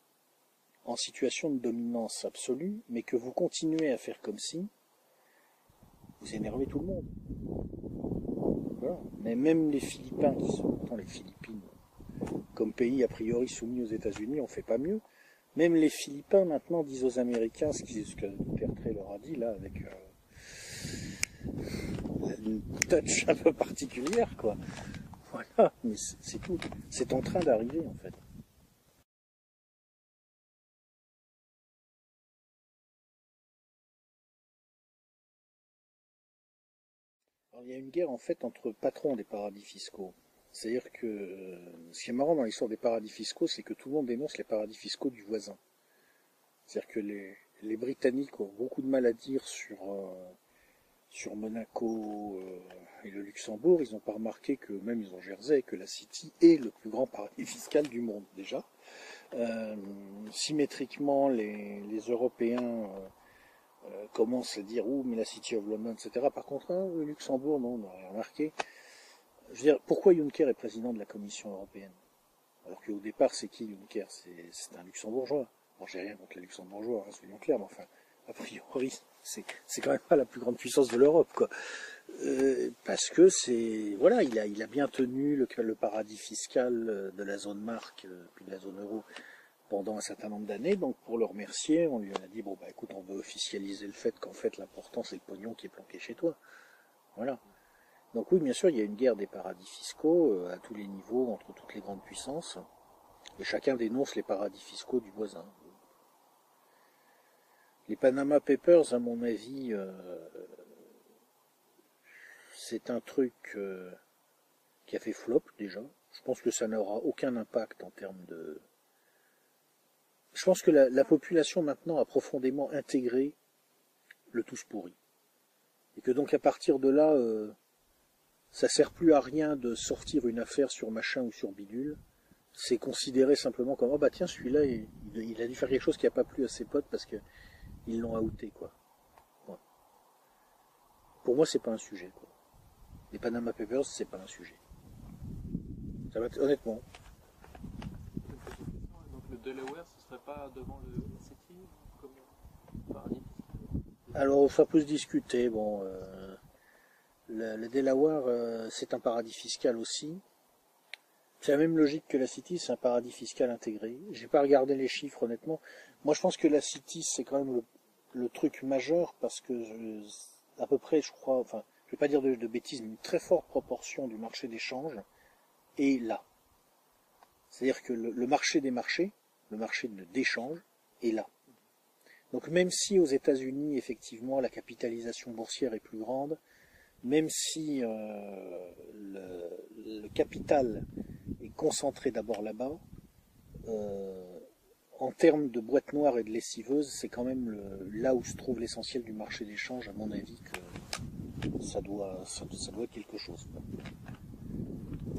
en situation de dominance absolue, mais que vous continuez à faire comme si, vous énervez tout le monde. Mais même les Philippins, qui sont pourtant les Philippines, comme pays a priori soumis aux États-Unis, on fait pas mieux. Même les Philippins maintenant disent aux Américains ce, que Duterte leur a dit là avec euh, une touch un peu particulière quoi. Voilà, mais c'est tout. C'est en train d'arriver en fait. il y a une guerre en fait entre patrons des paradis fiscaux. C'est-à-dire que euh, ce qui est marrant dans l'histoire des paradis fiscaux, c'est que tout le monde dénonce les paradis fiscaux du voisin. C'est-à-dire que les, Britanniques ont beaucoup de mal à dire sur, euh, sur Monaco euh, et le Luxembourg. Ils n'ont pas remarqué que même ils ont Jersey, que la City est le plus grand paradis fiscal du monde déjà. symétriquement, les, Européens euh, commence à dire ouh mais la City of London, etc. Par contre, hein, le Luxembourg, non, on n'a rien remarqué. Je veux dire, pourquoi Juncker est président de la Commission européenne Alors qu'au départ, c'est qui Juncker? C'est un luxembourgeois. Bon, j'ai rien contre les luxembourgeois, hein, soyons clairs, mais enfin, a priori, c'est quand même pas la plus grande puissance de l'Europe, quoi. Euh, parce que c'est voilà, il a il a bien tenu le, paradis fiscal de la zone marque, euh, puis de la zone euro pendant un certain nombre d'années. Donc pour le remercier, on lui a dit bon bah écoute, on veut officialiser le fait qu'en fait l'important c'est le pognon qui est planqué chez toi. Voilà. Donc oui, bien sûr, il y a une guerre des paradis fiscaux euh, à tous les niveaux entre toutes les grandes puissances, et chacun dénonce les paradis fiscaux du voisin. Les Panama Papers, à mon avis, euh, c'est un truc euh, qui a fait flop déjà. Je pense que ça n'aura aucun impact en termes de, je pense que la, population maintenant a profondément intégré le tous pourri. Et que donc à partir de là, ça sert plus à rien de sortir une affaire sur machin ou sur bidule. C'est considéré simplement comme oh bah tiens celui-là il, a dû faire quelque chose qui n'a pas plu à ses potes parce que ils l'ont outé quoi. Pour moi c'est pas un sujet quoi. Les Panama Papers c'est pas un sujet. Ça va honnêtement. Donc le Delaware pas devant le comme Alors, ça peut se discuter. Bon, euh, le, Delaware, euh, c'est un paradis fiscal aussi. C'est la même logique que la City, c'est un paradis fiscal intégré. J'ai pas regardé les chiffres honnêtement. Moi, je pense que la City, c'est quand même le, truc majeur parce que à peu près, je crois, enfin, je vais pas dire de, bêtises, mais une très forte proportion du marché d'échange est là. C'est-à-dire que le, marché des marchés, le marché d'échange est là. Donc même si aux États-Unis, effectivement, la capitalisation boursière est plus grande, même si euh, le, capital est concentré d'abord là-bas, euh, en termes de boîte noire et de lessiveuse, c'est quand même là où se trouve l'essentiel du marché d'échange, à mon avis, que ça doit, ça, doit quelque chose.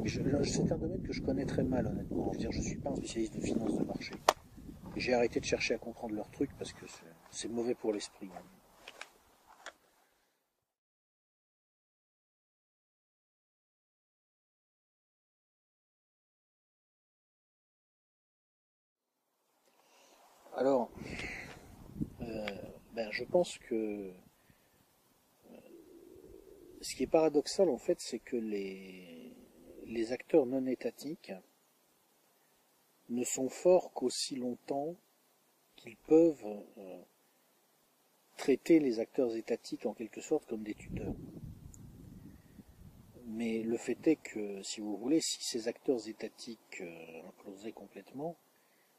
C'est un domaine que je connais très mal, honnêtement. Je veux dire, je suis pas un spécialiste de finance de marché. J'ai arrêté de chercher à comprendre leur truc parce que c'est mauvais pour l'esprit. Alors, euh, ben, je pense que euh, ce qui est paradoxal en fait, c'est que les acteurs non étatiques ne sont forts qu'aussi longtemps qu'ils peuvent euh, traiter les acteurs étatiques en quelque sorte comme des tuteurs. Mais le fait est que, si vous voulez, si ces acteurs étatiques implosaient complètement,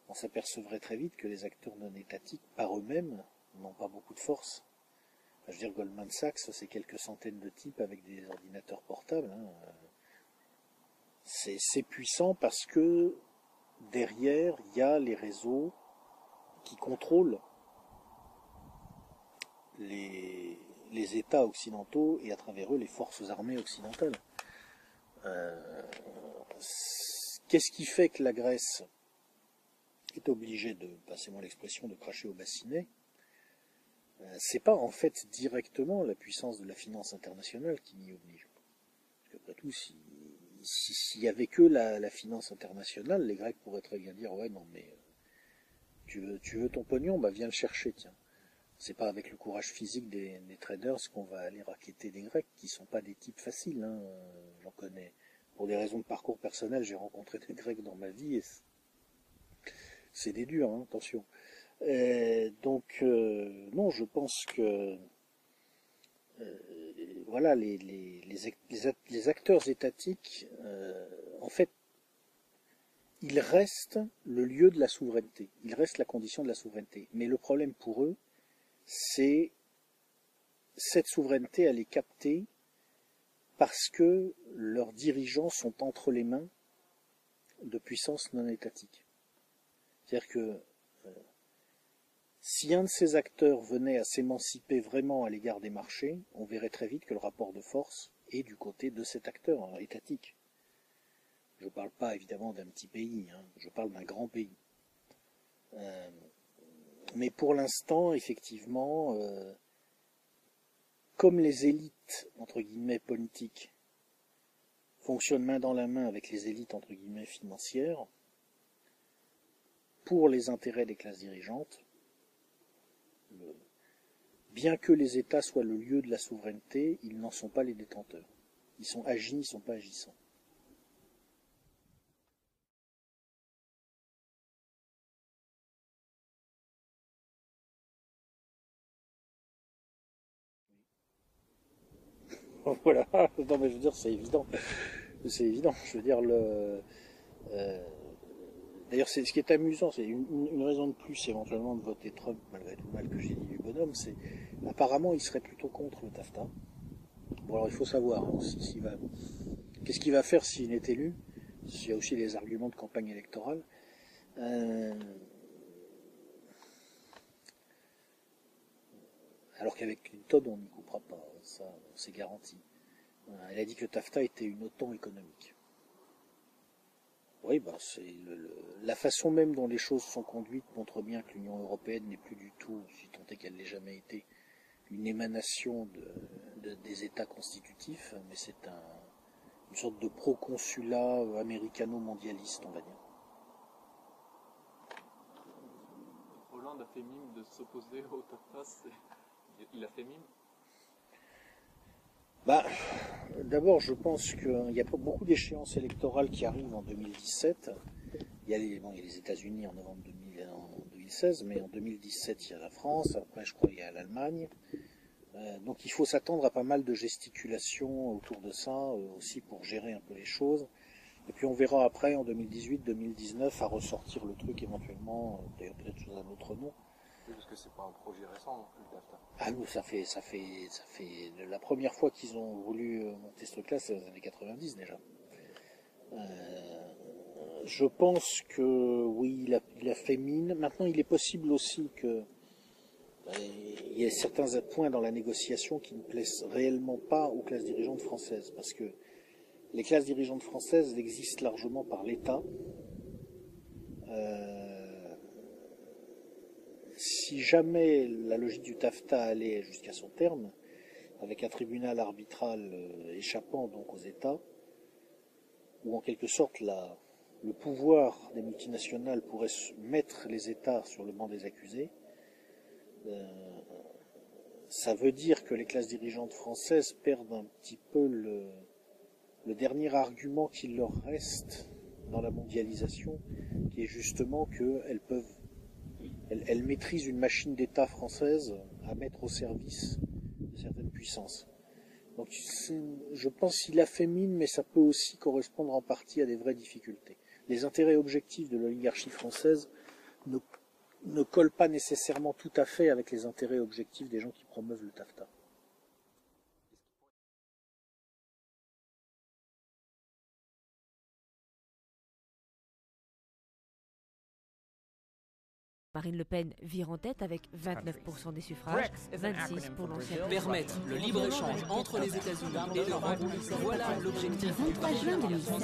on s'apercevrait très vite que les acteurs non étatiques, par eux-mêmes, n'ont pas beaucoup de force. je veux dire, Goldman Sachs, c'est quelques centaines de types avec des ordinateurs portables. Hein. C'est puissant parce que derrière, il y a les réseaux qui contrôlent les, États occidentaux et à travers eux les forces armées occidentales. Euh, qu'est-ce qui fait que la Grèce est obligée de, passez-moi l'expression, de cracher au bassinet euh, C'est pas en fait directement la puissance de la finance internationale qui m'y oblige. Parce qu'après tout, si s'il n'y avait que la, finance internationale, les Grecs pourraient très bien dire ouais non mais euh, tu veux, ton pognon, bah viens le chercher, tiens. C'est pas avec le courage physique des, traders qu'on va aller raqueter des Grecs, qui sont pas des types faciles, hein. j'en connais. Pour des raisons de parcours personnel, j'ai rencontré des Grecs dans ma vie et c'est des durs, hein, attention. donc euh, non, je pense que euh, voilà, les, acteurs étatiques, euh, en fait, ils restent le lieu de la souveraineté, ils restent la condition de la souveraineté. Mais le problème pour eux, c'est cette souveraineté, elle est captée parce que leurs dirigeants sont entre les mains de puissances non étatiques. C'est-à-dire que si un de ces acteurs venait à s'émanciper vraiment à l'égard des marchés, on verrait très vite que le rapport de force est du côté de cet acteur hein, étatique. Je ne parle pas évidemment d'un petit pays, hein, je parle d'un grand pays. Euh, mais pour l'instant, effectivement, euh, comme les élites, entre guillemets, politiques, fonctionnent main dans la main avec les élites, entre guillemets, financières, pour les intérêts des classes dirigeantes, bien que les États soient le lieu de la souveraineté, ils n'en sont pas les détenteurs. Ils sont agis, ils ne sont pas agissants. voilà. Je veux dire, c'est évident. C'est évident. Je veux dire, le. Euh, D'ailleurs, c'est ce qui est amusant, c'est une, raison de plus éventuellement de voter Trump, malgré tout le mal que j'ai dit du bonhomme, c'est apparemment il serait plutôt contre le TAFTA. Bon alors il faut savoir hein, qu'est-ce qu'il va faire s'il est élu? Il y a aussi les arguments de campagne électorale. Euh, alors qu'avec Clinton on n'y coupera pas, ça c'est garanti. Elle a dit que TAFTA était une OTAN économique. Oui, bah, c'est la façon même dont les choses sont conduites montre bien que l'Union européenne n'est plus du tout, si tant est qu'elle n'ait jamais été, une émanation des États constitutifs, mais c'est une sorte de proconsulat américano-mondialiste, on va dire. Hollande a fait mime de s'opposer au TAFTA, il a fait mime bah, D'abord, je pense qu'il y a beaucoup d'échéances électorales qui arrivent en 2017. Il y a les, les États-Unis en novembre 2016, mais en 2017, il y a la France. Après, je crois qu'il y a l'Allemagne. Euh, donc, il faut s'attendre à pas mal de gesticulations autour de ça, euh, aussi pour gérer un peu les choses. Et puis, on verra après, en 2018-2019, à ressortir le truc éventuellement, euh, d'ailleurs peut-être sous un autre nom, parce que c'est pas un projet récent non plus, Ah non, ça fait, ça fait, ça fait, la première fois qu'ils ont voulu euh, monter ce truc-là, c'est dans les années 90 déjà. Euh, je pense que oui, il a, il a, fait mine. Maintenant, il est possible aussi que ben, il y ait certains points dans la négociation qui ne plaisent réellement pas aux classes dirigeantes françaises, parce que les classes dirigeantes françaises existent largement par l'État. Euh, si jamais la logique du TAFTA allait jusqu'à son terme, avec un tribunal arbitral euh, échappant donc aux États, où en quelque sorte le pouvoir des multinationales pourrait mettre les États sur le banc des accusés, euh, ça veut dire que les classes dirigeantes françaises perdent un petit peu le, dernier argument qu'il leur reste dans la mondialisation, qui est justement qu'elles peuvent elle, maîtrise une machine d'État française à mettre au service de certaines puissances. Donc je pense qu'il a fait mine, mais ça peut aussi correspondre en partie à des vraies difficultés. Les intérêts objectifs de l'oligarchie française ne, ne collent pas nécessairement tout à fait avec les intérêts objectifs des gens qui promeuvent le TAFTA. Marine Le Pen vire en tête avec 29% des suffrages, 26 pour l'ancien. Permettre le libre-échange entre les États-Unis et l'Europe, voilà l'objectif. 23 juin 2016, 51,9%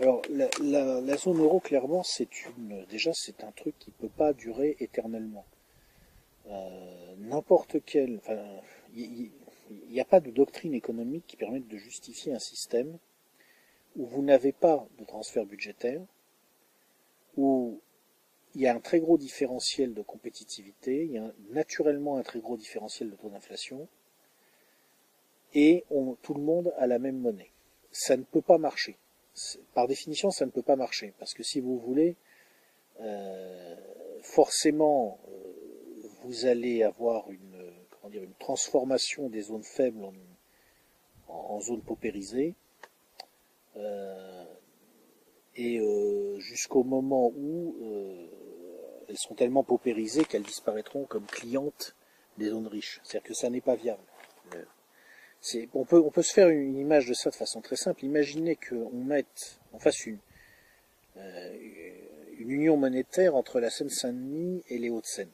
Alors la, zone euro, clairement, c'est une déjà c'est un truc qui peut pas durer éternellement. Euh, n'importe quel, enfin, il n'y a pas de doctrine économique qui permette de justifier un système où vous n'avez pas de transfert budgétaire, où il y a un très gros différentiel de compétitivité, il y a naturellement un très gros différentiel de taux d'inflation, et tout le monde a la même monnaie. Ça ne peut pas marcher par définition, ça ne peut pas marcher. Parce que si vous voulez, euh, forcément, euh, vous allez avoir une, transformation des zones faibles en, zones paupérisées. Euh, et jusqu'au moment où elles sont tellement paupérisées qu'elles disparaîtront comme clientes des zones riches. C'est-à-dire que ça n'est pas viable on peut, se faire une image de ça de façon très simple. Imaginez qu'on mette, on fasse une, euh, une union monétaire entre la Seine-Saint-Denis et les Hauts-de-Seine.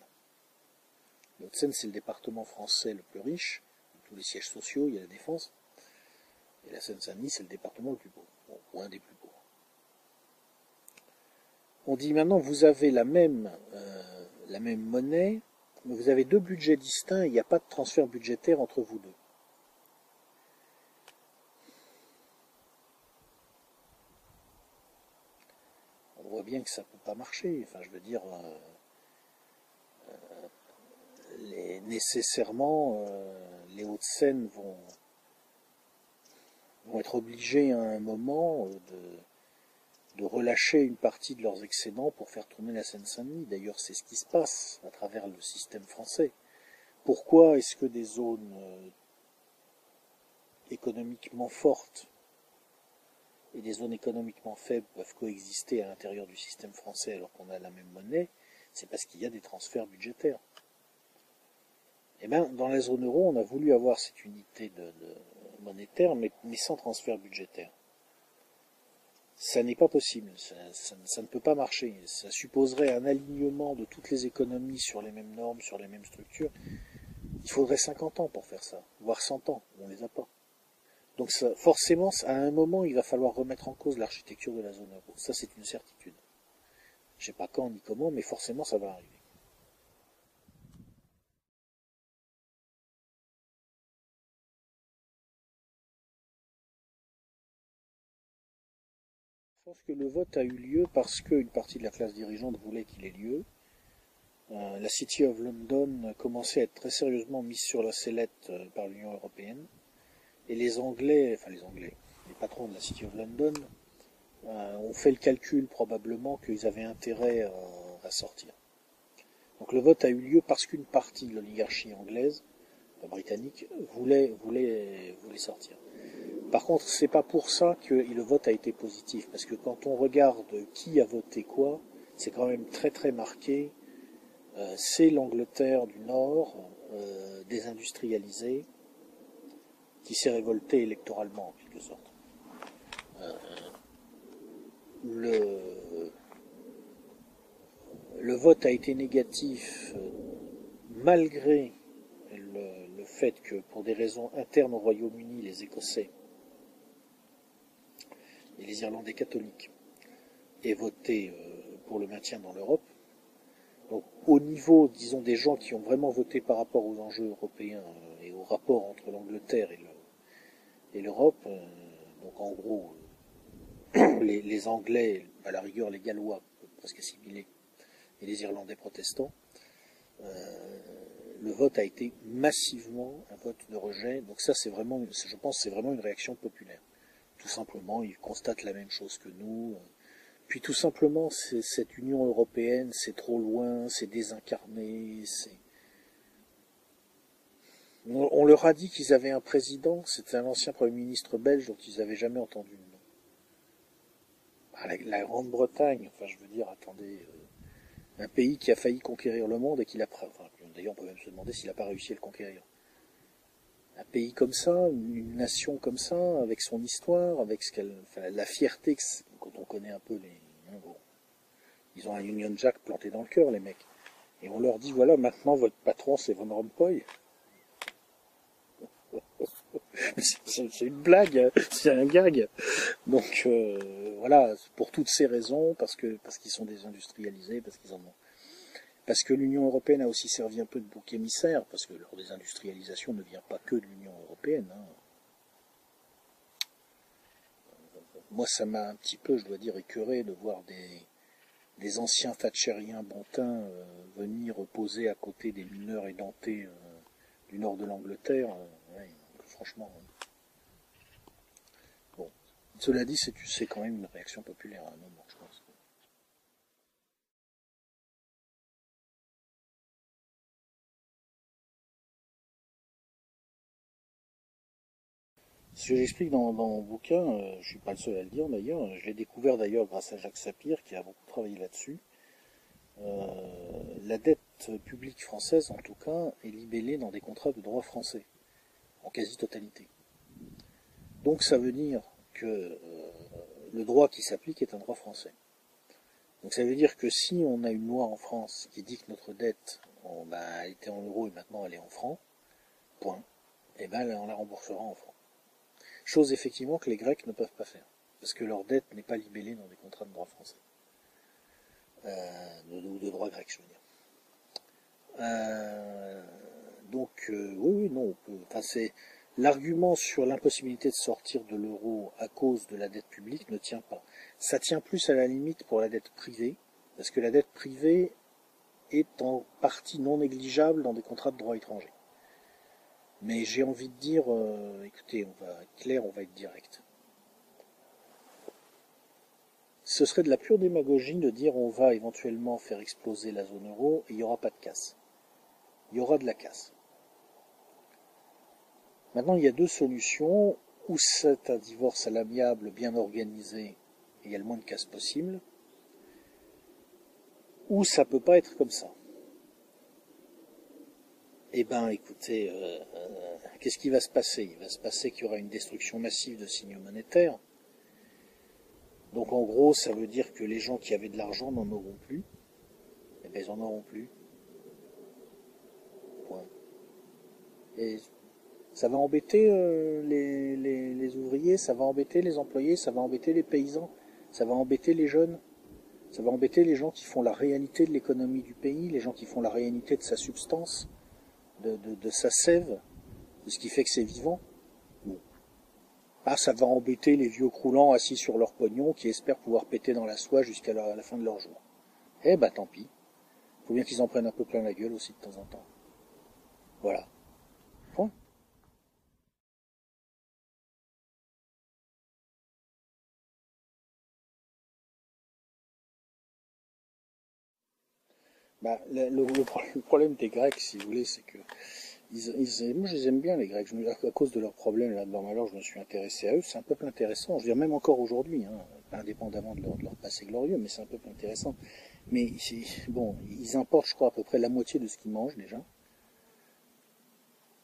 Les Hauts-de-Seine, c'est le département français le plus riche. Tous les sièges sociaux, il y a la défense. Et la Seine-Saint-Denis, c'est le département le plus beau, ou un des plus beaux. On dit maintenant, vous avez la même, euh, la même monnaie, mais vous avez deux budgets distincts il n'y a pas de transfert budgétaire entre vous deux. Bien que ça peut pas marcher. Enfin, je veux dire, euh, euh, les, nécessairement, euh, les Hauts-de-Seine vont, vont être obligés à un moment de, de relâcher une partie de leurs excédents pour faire tourner la Seine-Saint-Denis. D'ailleurs, c'est ce qui se passe à travers le système français. Pourquoi est-ce que des zones économiquement fortes et des zones économiquement faibles peuvent coexister à l'intérieur du système français alors qu'on a la même monnaie, c'est parce qu'il y a des transferts budgétaires. Eh bien, dans la zone euro, on a voulu avoir cette unité monétaire, mais, sans transfert budgétaire. Ça n'est pas possible, ça, ne peut pas marcher. Ça supposerait un alignement de toutes les économies sur les mêmes normes, sur les mêmes structures. Il faudrait 50 ans pour faire ça, voire 100 ans, on les a pas. Donc forcément, à un moment, il va falloir remettre en cause l'architecture de la zone euro. Ça, c'est une certitude. Je sais pas quand ni comment, mais forcément, ça va arriver. Je pense que le vote a eu lieu parce qu'une partie de la classe dirigeante voulait qu'il ait lieu. Euh, la City of London commençait à être très sérieusement mise sur la sellette euh, par l'Union européenne. Et les Anglais, enfin les Anglais, les patrons de la City of London, euh, ont fait le calcul probablement qu'ils avaient intérêt à, sortir. Donc le vote a eu lieu parce qu'une partie de l'oligarchie anglaise, britannique, voulait, voulait, voulait sortir. Par contre, c'est pas pour ça que le vote a été positif, parce que quand on regarde qui a voté quoi, c'est quand même très très marqué. Euh, c'est l'Angleterre du Nord, euh, désindustrialisée, qui s'est révolté électoralement en quelque sorte. Euh, le, le vote a été négatif euh, malgré le, fait que pour des raisons internes au Royaume-Uni, les Écossais et les Irlandais catholiques aient voté euh, pour le maintien dans l'Europe. Donc au niveau, disons, des gens qui ont vraiment voté par rapport aux enjeux européens et au rapport entre l'Angleterre et l'Europe, euh, donc en gros, les, les, Anglais, à la rigueur les Gallois, presque assimilés, et les Irlandais protestants, euh, le vote a été massivement un vote de rejet. Donc ça, c'est vraiment, je pense, c'est vraiment une réaction populaire. Tout simplement, ils constatent la même chose que nous. Puis tout simplement, cette Union européenne, c'est trop loin, c'est désincarné, c'est... On, leur a dit qu'ils avaient un président, c'était un ancien Premier ministre belge dont ils n'avaient jamais entendu le nom. Ah, la, Grande-Bretagne, enfin je veux dire, attendez, euh, un pays qui a failli conquérir le monde et qui l'a... Enfin, D'ailleurs, on peut même se demander s'il n'a pas réussi à le conquérir. Un pays comme ça, une nation comme ça, avec son histoire, avec ce qu'elle, enfin, la fierté, que quand on connaît un peu les, hein, ils ont un Union Jack planté dans le cœur, les mecs. Et on leur dit, voilà, maintenant votre patron c'est Van Rompuy. c'est une blague, c'est un gag. Donc euh, voilà, pour toutes ces raisons, parce qu'ils sont désindustrialisés, parce qu'ils en ont parce que l'Union européenne a aussi servi un peu de bouc émissaire, parce que leur désindustrialisation ne vient pas que de l'Union européenne. Hein. Moi, ça m'a un petit peu, je dois dire, écœuré de voir des, anciens thatchériens bontins euh, venir poser à côté des mineurs édentés euh, du nord de l'Angleterre. Euh, franchement. Bon. Cela dit, c'est quand même une réaction populaire à un moment, je pense. Ce que j'explique dans, mon bouquin, euh, je suis pas le seul à le dire d'ailleurs, je l'ai découvert d'ailleurs grâce à Jacques Sapir qui a beaucoup travaillé là-dessus. Euh, la dette publique française, en tout cas, est libellée dans des contrats de droit français, en quasi-totalité. Donc ça veut dire que euh, le droit qui s'applique est un droit français. Donc ça veut dire que si on a une loi en France qui dit que notre dette, elle était en euros et maintenant elle est en francs, point, et eh ben on la remboursera en francs. Chose effectivement que les Grecs ne peuvent pas faire, parce que leur dette n'est pas libellée dans des contrats de droit français, euh, ou de, droit grec, je veux dire. Euh, donc euh, oui, oui, non, on peut. C'est l'argument sur l'impossibilité de sortir de l'euro à cause de la dette publique ne tient pas. Ça tient plus à la limite pour la dette privée, parce que la dette privée est en partie non négligeable dans des contrats de droit étranger. Mais j'ai envie de dire, euh, écoutez, on va être clair, on va être direct. Ce serait de la pure démagogie de dire on va éventuellement faire exploser la zone euro et il n'y aura pas de casse. Il y aura de la casse. Maintenant, il y a deux solutions. Ou c'est un divorce à l'amiable, bien organisé, et il y a le moins de casse possible. Ou ça peut pas être comme ça. Eh ben, écoutez, euh, euh, qu'est-ce qui va se passer? Il va se passer qu'il y aura une destruction massive de signaux monétaires. Donc en gros, ça veut dire que les gens qui avaient de l'argent n'en auront plus. Eh ben, ils en auront plus. Point. Ça va embêter euh, les, ouvriers, ça va embêter les employés, ça va embêter les paysans, ça va embêter les jeunes, ça va embêter les gens qui font la réalité de l'économie du pays, les gens qui font la réalité de sa substance de, sa sève, de ce qui fait que c'est vivant. Ah, ça va embêter les vieux croulants assis sur leur pognon qui espèrent pouvoir péter dans la soie jusqu'à la, fin de leur jour. Eh ben tant pis. Faut bien qu'ils en prennent un peu plein la gueule aussi de temps en temps. Voilà. Bah, le, problème des Grecs, si vous voulez, c'est que moi, je les aime bien, les Grecs. à cause de leurs problèmes là-dedans, alors je me suis intéressé à eux. C'est un peuple intéressant. Je veux dire, même encore aujourd'hui, hein, indépendamment de leur, passé glorieux, mais c'est un peuple intéressant. Mais bon, ils importent, je crois, à peu près la moitié de ce qu'ils mangent déjà.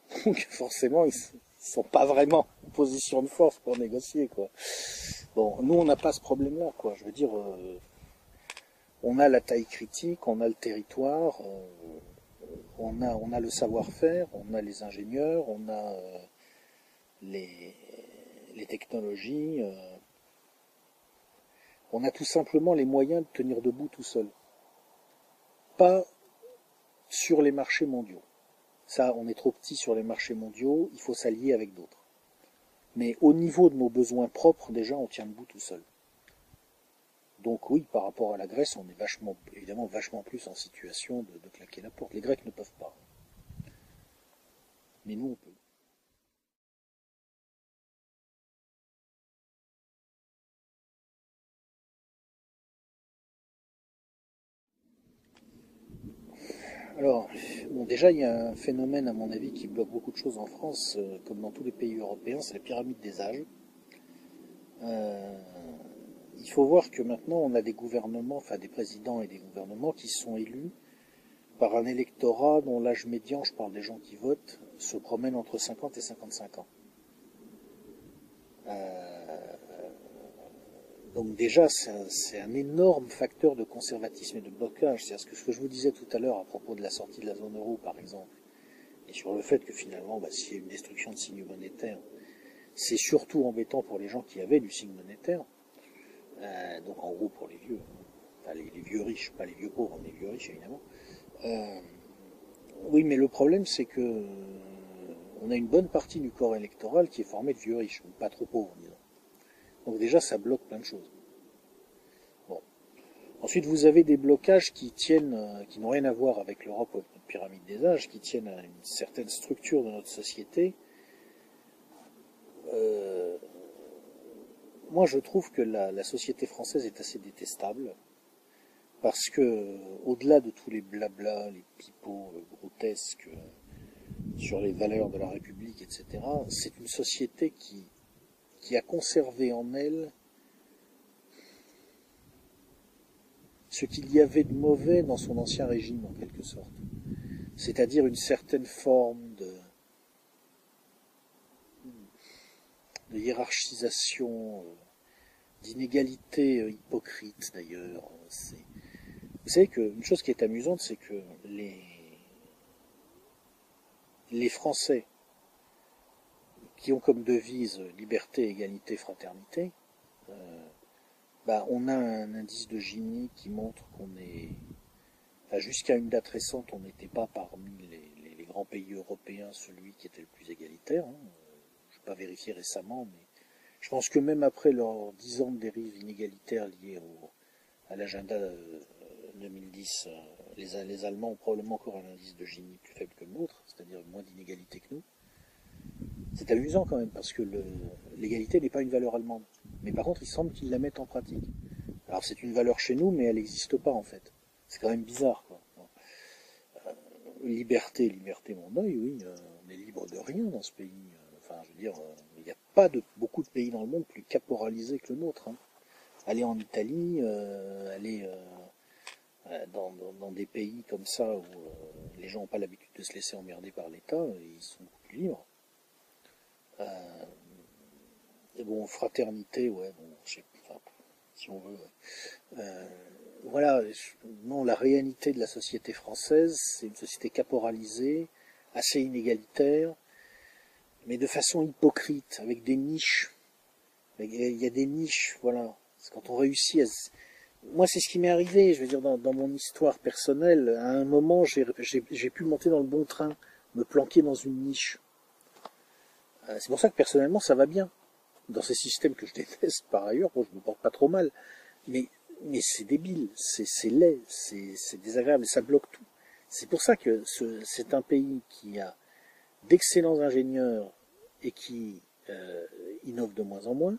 Donc forcément, ils sont pas vraiment en position de force pour négocier, quoi. Bon, nous, on n'a pas ce problème-là, quoi. Je veux dire. Euh, on a la taille critique, on a le territoire, on, a, on a le savoir-faire, on a les ingénieurs, on a euh, les, les technologies. Euh. on a tout simplement les moyens de tenir debout tout seul. Pas sur les marchés mondiaux. Ça, on est trop petit sur les marchés mondiaux, il faut s'allier avec d'autres. Mais au niveau de nos besoins propres, déjà, on tient debout tout seul. Donc oui, par rapport à la Grèce, on est évidemment, vachement plus en situation de, de claquer la porte. Les Grecs ne peuvent pas. Mais nous, on peut. Alors, bon, déjà, il y a un phénomène, à mon avis, qui bloque beaucoup de choses en France, euh, comme dans tous les pays européens, c'est la pyramide des âges. Euh, il faut voir que maintenant, on a des gouvernements, enfin des présidents et des gouvernements qui sont élus par un électorat dont l'âge médian, je parle des gens qui votent, se promène entre 50 et 55 ans. Euh, donc déjà, c'est un, énorme facteur de conservatisme et de blocage. C'est ce que, ce que je vous disais tout à l'heure à propos de la sortie de la zone euro, par exemple, et sur le fait que finalement, bah, s'il y a une destruction de signes monétaires, c'est surtout embêtant pour les gens qui avaient du signe monétaire. Euh, donc en gros pour les vieux, enfin les, vieux riches, pas les vieux pauvres, mais les vieux riches évidemment. Euh, oui, mais le problème c'est que on a une bonne partie du corps électoral qui est formé de vieux riches, pas trop pauvres, disons. Donc déjà, ça bloque plein de choses. Bon. Ensuite, vous avez des blocages qui tiennent, qui n'ont rien à voir avec l'Europe ou notre pyramide des âges, qui tiennent à une certaine structure de notre société. Euh, moi, je trouve que la, société française est assez détestable parce que, au-delà de tous les blabla, les pipeaux grotesques sur les valeurs de la République, etc., c'est une société qui qui a conservé en elle ce qu'il y avait de mauvais dans son ancien régime, en quelque sorte. C'est-à-dire une certaine forme de, de hiérarchisation, d'inégalité hypocrite d'ailleurs. Vous savez qu'une chose qui est amusante, c'est que les, Français qui ont comme devise liberté, égalité, fraternité, euh, bah, on a un indice de Gini qui montre qu'on est, jusqu'à une date récente, on n'était pas parmi les, grands pays européens celui qui était le plus égalitaire. Hein. Je n'ai pas vérifié récemment, mais je pense que même après leurs dix ans de dérive inégalitaire liés au, à l'agenda euh, 2010, euh, les, les Allemands ont probablement encore un indice de Gini plus faible que le nôtre, c'est-à-dire moins d'inégalité que nous. C'est amusant quand même, parce que l'égalité n'est pas une valeur allemande. Mais par contre, il semble qu'ils la mettent en pratique. Alors c'est une valeur chez nous, mais elle n'existe pas en fait. C'est quand même bizarre. Quoi. Euh, liberté, liberté, mon œil, oui, euh, on est libre de rien dans ce pays. Enfin, je veux dire, euh, pas de beaucoup de pays dans le monde plus caporalisés que le nôtre. Hein. Aller en Italie, euh, aller dans, dans, des pays comme ça où les gens n'ont pas l'habitude de se laisser emmerder par l'État, ils sont beaucoup plus libres. Euh, et bon, fraternité, ouais, bon, je sais, enfin, si on veut. Euh, voilà, non, la réalité de la société française, c'est une société caporalisée, assez inégalitaire, mais de façon hypocrite, avec des niches. Il y a des niches, voilà. Quand on réussit à... Moi, c'est ce qui m'est arrivé, je veux dire, dans, mon histoire personnelle. À un moment, j'ai pu monter dans le bon train, me planquer dans une niche. Euh, c'est pour ça que personnellement ça va bien. Dans ces systèmes que je déteste par ailleurs, bon, je me porte pas trop mal. Mais, mais c'est débile, c'est laid, c'est désagréable, ça bloque tout. C'est pour ça que c'est un pays qui a d'excellents ingénieurs et qui euh, innove de moins en moins,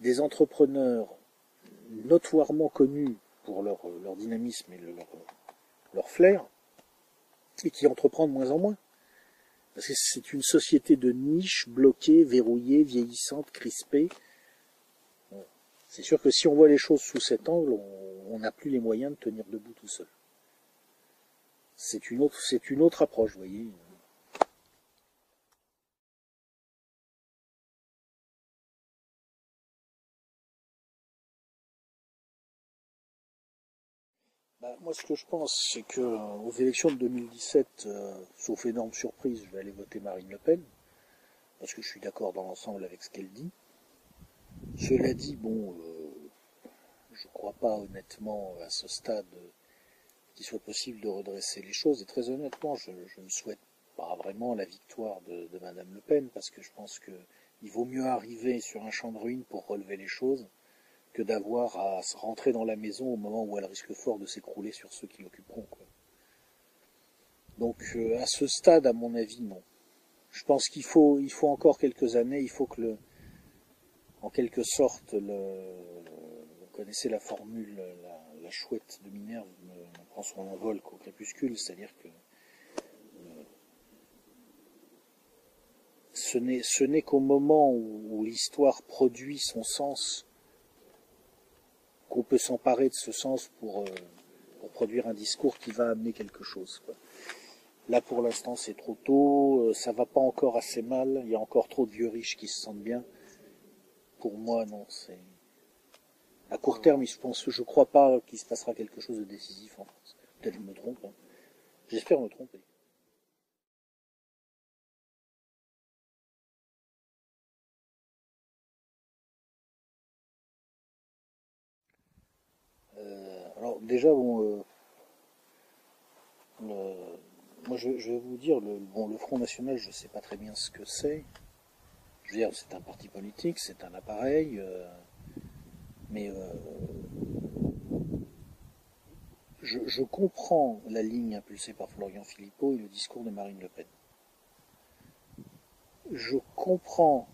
des entrepreneurs notoirement connus pour leur, dynamisme et leur, flair, et qui entreprend de moins en moins. Parce que c'est une société de niche, bloquée, verrouillée, vieillissante, crispée. C'est sûr que si on voit les choses sous cet angle, on n'a plus les moyens de tenir debout tout seul. C'est une autre, c'est une autre approche, vous voyez. Bah, moi, ce que je pense, c'est que euh, aux élections de 2017, euh, sauf énorme surprise, je vais aller voter Marine Le Pen, parce que je suis d'accord dans l'ensemble avec ce qu'elle dit. Cela dit, bon, euh, je crois pas honnêtement à ce stade qu'il soit possible de redresser les choses. Et très honnêtement, je, ne souhaite pas vraiment la victoire de, de Madame Le Pen parce que je pense que il vaut mieux arriver sur un champ de ruines pour relever les choses que d'avoir à se rentrer dans la maison au moment où elle risque fort de s'écrouler sur ceux qui l'occuperont. Donc euh, à ce stade, à mon avis, non. Je pense qu'il faut, il faut encore quelques années. Il faut que en quelque sorte, vous connaissez la formule, la, chouette de Minerve ne, prend son envol qu'au crépuscule, c'est-à-dire que euh, ce n'est qu'au moment où, l'histoire produit son sens qu'on peut s'emparer de ce sens pour, euh, pour produire un discours qui va amener quelque chose. Là, pour l'instant, c'est trop tôt, euh, ça va pas encore assez mal, il y a encore trop de vieux riches qui se sentent bien. Pour moi, non, c'est... À court terme, je pense, crois pas qu'il se passera quelque chose de décisif en France. Peut-être je me trompe. Hein. J'espère me tromper. Alors déjà, bon, euh, moi, je, vais vous dire, le, Front National, je ne sais pas très bien ce que c'est. Je veux dire, c'est un parti politique, c'est un appareil, euh, mais euh, je, comprends la ligne impulsée par Florian Philippot et le discours de Marine Le Pen. Je comprends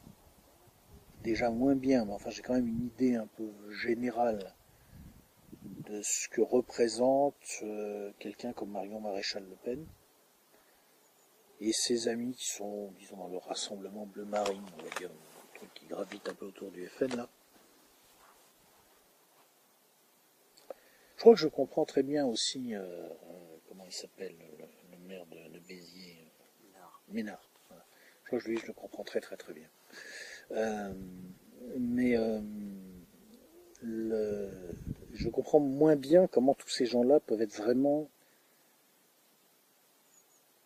déjà moins bien, mais enfin j'ai quand même une idée un peu générale de ce que représente euh, quelqu'un comme Marion Maréchal Le Pen et ses amis qui sont, disons, dans le rassemblement bleu marine, on va dire, un truc qui gravite un peu autour du FN là. Je crois que je comprends très bien aussi, euh, euh, comment il s'appelle, le, maire de, Béziers, Ménard. Je crois que lui, je le comprends très très très bien. Euh, mais le, je comprends moins bien comment tous ces gens-là peuvent être vraiment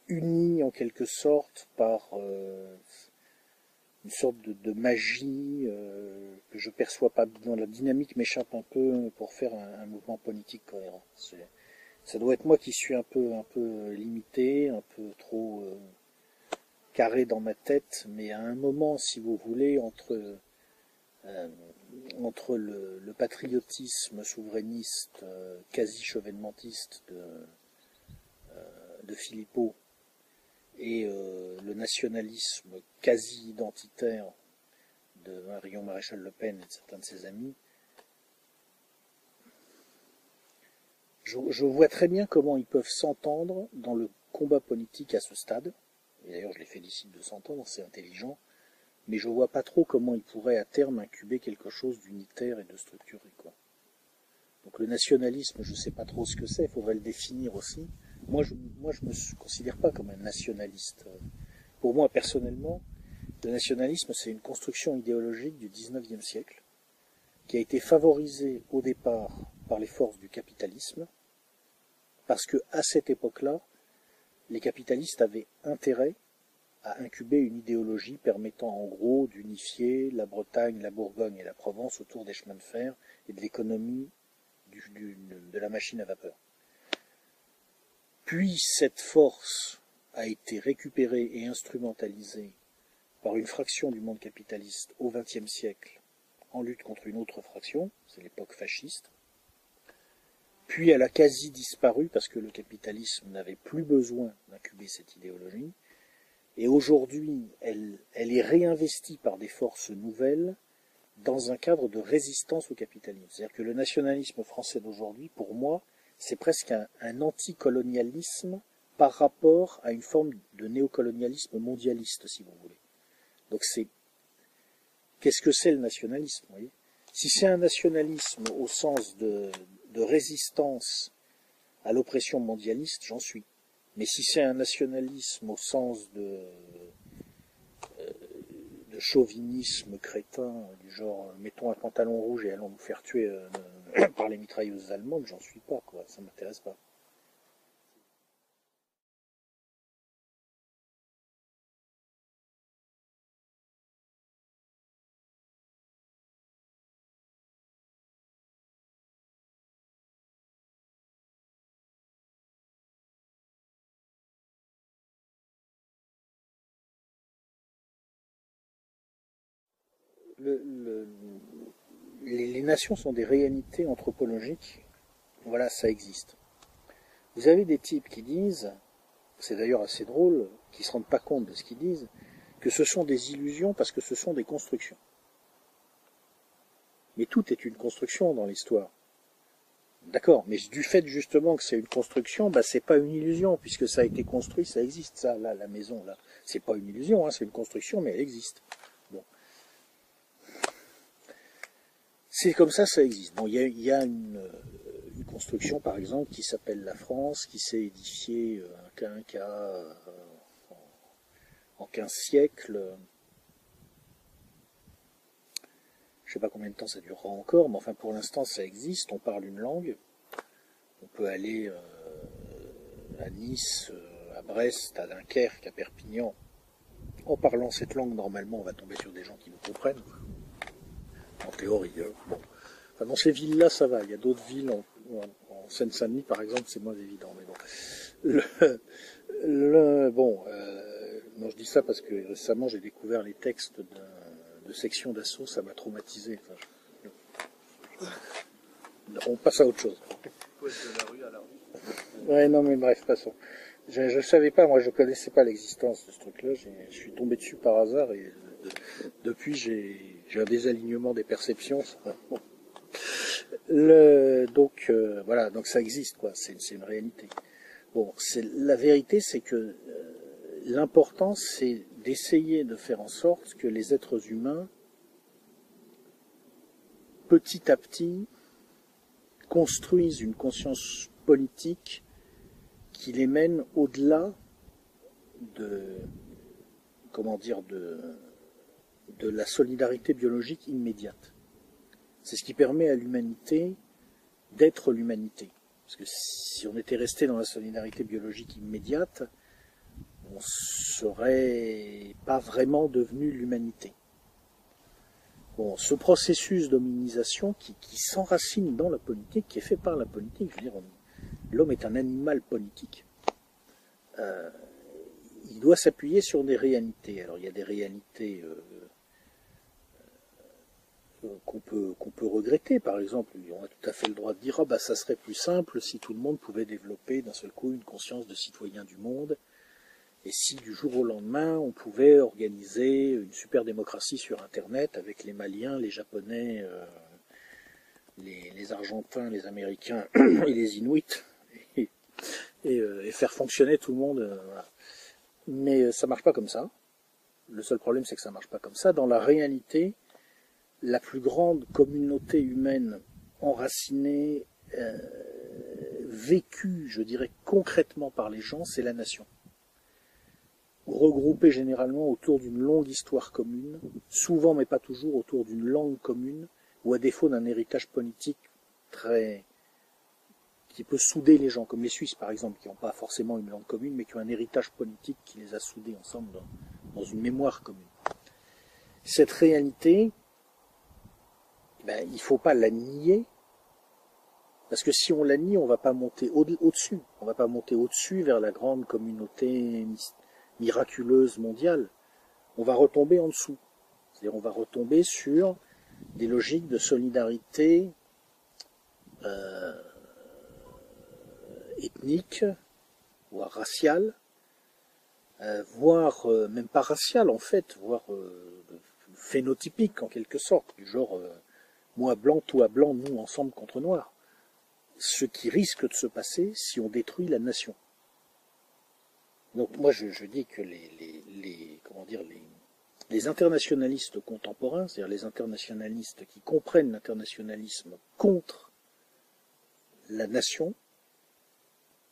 unis en quelque sorte par euh, une sorte de, magie euh, que je perçois pas dans la dynamique m'échappe un peu pour faire un, mouvement politique cohérent. Ça doit être moi qui suis un peu un peu limité, un peu trop euh, carré dans ma tête, mais à un moment, si vous voulez, entre entre le, patriotisme souverainiste quasi chevènementiste de, de Philippot et euh, le nationalisme quasi identitaire de Marion Maréchal Le Pen et de certains de ses amis, je, vois très bien comment ils peuvent s'entendre dans le combat politique à ce stade. Et d'ailleurs, je les félicite de s'entendre, c'est intelligent. Mais je vois pas trop comment ils pourraient à terme incuber quelque chose d'unitaire et de structuré, quoi. Donc le nationalisme, je sais pas trop ce que c'est, il faudrait le définir aussi. Moi, je moi, je me considère pas comme un nationaliste. Pour moi, personnellement, le nationalisme, c'est une construction idéologique du XIXe siècle qui a été favorisée au départ par les forces du capitalisme, parce que à cette époque-là, les capitalistes avaient intérêt à incuber une idéologie permettant en gros d'unifier la Bretagne, la Bourgogne et la Provence autour des chemins de fer et de l'économie de la machine à vapeur. Puis cette force a été récupérée et instrumentalisée par une fraction du monde capitaliste au XXe siècle en lutte contre une autre fraction, c'est l'époque fasciste. Puis elle a quasi disparu parce que le capitalisme n'avait plus besoin d'incuber cette idéologie. Et aujourd'hui, elle, est réinvestie par des forces nouvelles dans un cadre de résistance au capitalisme. C'est-à-dire que le nationalisme français d'aujourd'hui, pour moi, c'est presque un, anticolonialisme par rapport à une forme de néocolonialisme mondialiste, si vous voulez. Donc c'est qu'est-ce que c'est le nationalisme Si c'est un nationalisme au sens de, résistance à l'oppression mondialiste, j'en suis. Mais si c'est un nationalisme au sens de, euh, chauvinisme crétin, du genre mettons un pantalon rouge et allons nous faire tuer euh, par les mitrailleuses allemandes, j'en suis pas, quoi. Ça m'intéresse pas. Le, les, nations sont des réalités anthropologiques. Voilà, ça existe. Vous avez des types qui disent, c'est d'ailleurs assez drôle, qui se rendent pas compte de ce qu'ils disent, que ce sont des illusions parce que ce sont des constructions. Mais tout est une construction dans l'histoire. D'accord, mais du fait justement que c'est une construction, bah c'est pas une illusion puisque ça a été construit, ça existe ça là, la maison là, c'est pas une illusion, hein, c'est une construction mais elle existe. C'est comme ça, ça existe. Bon, il y a, a une, construction par exemple qui s'appelle la France, qui s'est édifiée euh, un euh, en 15 siècles. Je sais pas combien de temps ça durera encore, mais enfin pour l'instant ça existe, on parle une langue. On peut aller euh, à Nice, euh, à Brest, à Dunkerque, à Perpignan. En parlant cette langue, normalement, on va tomber sur des gens qui nous comprennent. En théorie. Euh, bon. Dans ces villes-là, ça va. Il y a d'autres villes, en, en, en Seine-Saint-Denis, par exemple, c'est moins évident. Mais bon. Bon, euh, non, je dis ça parce que récemment, j'ai découvert les textes de section d'assaut, ça m'a traumatisé. On passe à autre chose. Ouais, non, mais bref, passons. Je ne savais pas, moi, je connaissais pas l'existence de ce truc-là. Je suis tombé dessus par hasard et de, depuis, j'ai un désalignement des perceptions. Le, donc, euh, voilà, donc ça existe, quoi. C'est une réalité. Bon, la vérité, c'est que euh, l'important, c'est d'essayer de faire en sorte que les êtres humains, petit à petit, construisent une conscience politique qui les mène au-delà de, comment dire, de, de la solidarité biologique immédiate. C'est ce qui permet à l'humanité d'être l'humanité. Parce que si on était resté dans la solidarité biologique immédiate, on serait pas vraiment devenu l'humanité. Bon, ce processus d'hominisation qui, s'enracine dans la politique, qui est fait par la politique, je veux dire, l'homme est un animal politique. Euh, il doit s'appuyer sur des réalités. Alors il y a des réalités euh, qu'on peut qu'on peut regretter. Par exemple, on a tout à fait le droit de dire ah bah ça serait plus simple si tout le monde pouvait développer d'un seul coup une conscience de citoyen du monde et si du jour au lendemain, on pouvait organiser une super démocratie sur Internet avec les Maliens, les Japonais, euh, les, Argentins, les Américains et les Inuits, euh, et faire fonctionner tout le monde. Euh, voilà. Mais ça marche pas comme ça. Le seul problème, c'est que ça marche pas comme ça. Dans la réalité, la plus grande communauté humaine enracinée, euh, vécue, je dirais concrètement par les gens, c'est la nation regroupés généralement autour d'une longue histoire commune, souvent mais pas toujours autour d'une langue commune, ou à défaut d'un héritage politique très qui peut souder les gens, comme les Suisses par exemple, qui n'ont pas forcément une langue commune, mais qui ont un héritage politique qui les a soudés ensemble dans, dans une mémoire commune. Cette réalité, ben, il ne faut pas la nier, parce que si on la nie, on va pas monter au-dessus, on va pas monter au-dessus vers la grande communauté miraculeuse mondiale, on va retomber en dessous. C'est-à-dire on va retomber sur des logiques de solidarité euh, ethnique, voire raciale, euh, voire euh, même pas raciale en fait, voire euh, phénotypique en quelque sorte, du genre moi blanc, toi blanc, nous ensemble contre noirs. Ce qui risque de se passer si on détruit la nation. Donc moi je, dis que les, comment dire les, internationalistes contemporains, c'est-à-dire les internationalistes qui comprennent l'internationalisme contre la nation,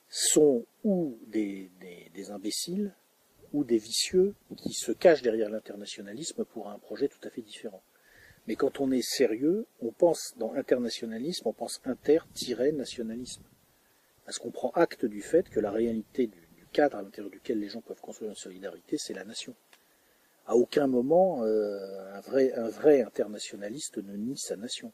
sont ou des, imbéciles ou des vicieux qui se cachent derrière l'internationalisme pour un projet tout à fait différent. Mais quand on est sérieux, on pense dans internationalisme, on pense inter-nationalisme. Parce qu'on prend acte du fait que la réalité du cadre à l'intérieur duquel les gens peuvent construire une solidarité, c'est la nation. À aucun moment, euh, un, vrai, internationaliste ne nie sa nation.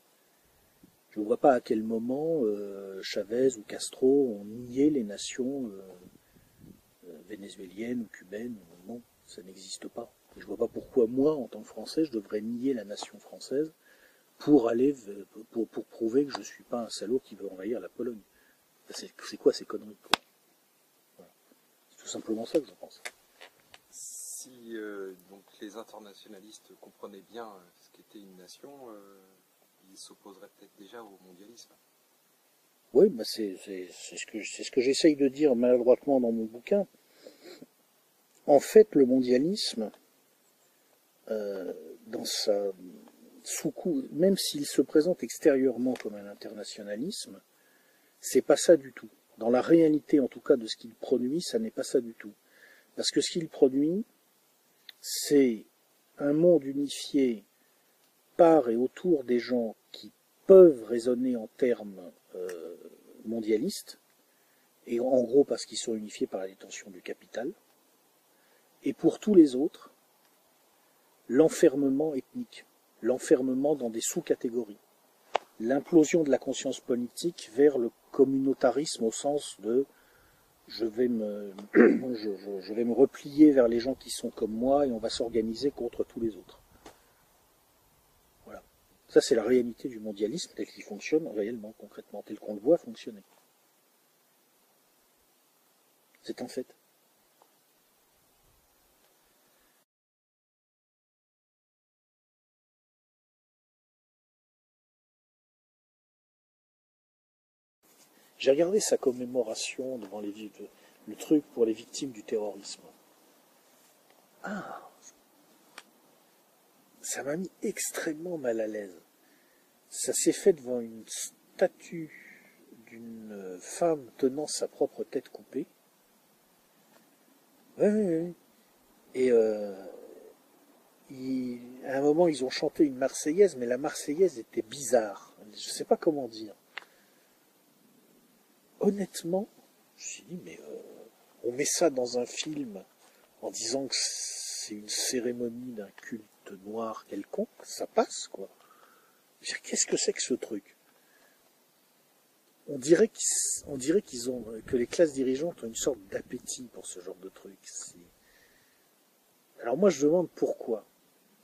Je ne vois pas à quel moment euh, Chavez ou Castro ont nié les nations euh, vénézuéliennes ou cubaines. Non, ça n'existe pas. Je vois pas pourquoi moi, en tant que Français, je devrais nier la nation française pour aller pour, pour prouver que je suis pas un salaud qui veut envahir la Pologne. C'est quoi ces conneries C'est tout simplement ça que je pense. Si euh, donc les internationalistes comprenaient bien euh, ce qu'était une nation, euh, ils s'opposeraient peut-être déjà au mondialisme. Oui, bah c'est ce que c'est ce que j'essaye de dire maladroitement dans mon bouquin. En fait, le mondialisme, dans sa sous même s'il se présente extérieurement comme un internationalisme, c'est pas ça du tout. Dans la réalité, en tout cas, de ce qu'il produit, ça n'est pas ça du tout. Parce que ce qu'il produit, c'est un monde unifié par et autour des gens qui peuvent raisonner en termes euh, mondialistes, et en gros parce qu'ils sont unifiés par la détention du capital, et pour tous les autres, l'enfermement ethnique l'enfermement dans des sous-catégories, l'implosion de la conscience politique vers le communautarisme au sens de je vais me je, vais me replier vers les gens qui sont comme moi et on va s'organiser contre tous les autres. Voilà. Ça c'est la réalité du mondialisme tel qu'il fonctionne réellement, concrètement, tel qu'on le voit fonctionner. C'est un fait. J'ai regardé sa commémoration devant les le truc pour les victimes du terrorisme. Ah Ça m'a mis extrêmement mal à l'aise. Ça s'est fait devant une statue d'une femme tenant sa propre tête coupée. Oui, oui, oui. Et euh, à un moment, ils ont chanté une Marseillaise, mais la Marseillaise était bizarre. Je ne sais pas comment dire honnêtement, je me suis dit, mais euh, on met ça dans un film en disant que c'est une cérémonie d'un culte noir quelconque, ça passe, quoi. Qu'est-ce que c'est que ce truc? On dirait qu'ils, dirait qu'ils ont, que les classes dirigeantes ont une sorte d'appétit pour ce genre de truc. Alors moi, je demande pourquoi.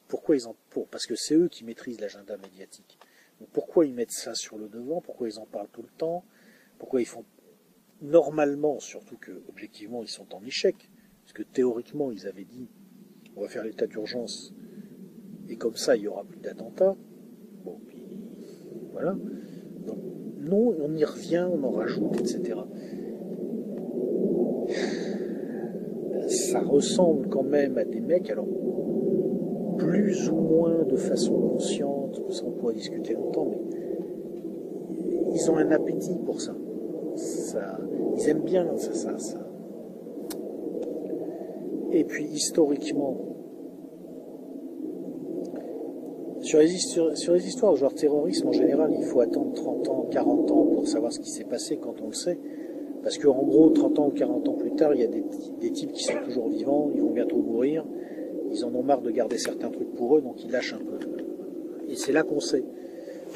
Pourquoi ils en, pour, parce que c'est eux qui maîtrisent l'agenda médiatique. pourquoi ils mettent ça sur le devant? Pourquoi ils en parlent tout le temps? Pourquoi ils font normalement, surtout que objectivement ils sont en échec, parce que théoriquement ils avaient dit on va faire l'état d'urgence et comme ça il y aura plus d'attentats. Bon, puis voilà. Donc, non, on y revient, on en rajoute, etc. Ça ressemble quand même à des mecs, alors plus ou moins de façon consciente, ça on pourrait discuter longtemps, mais ils ont un appétit pour ça ils aiment bien ça, ça. Et puis historiquement, sur les, sur les histoires genre terrorisme, en général, il faut attendre 30 ans, 40 ans pour savoir ce qui s'est passé quand on le sait. Parce qu'en gros, 30 ans ou 40 ans plus tard, il y a des, des, types qui sont toujours vivants, ils vont bientôt mourir, ils en ont marre de garder certains trucs pour eux, donc ils lâchent un peu. Et c'est là qu'on sait.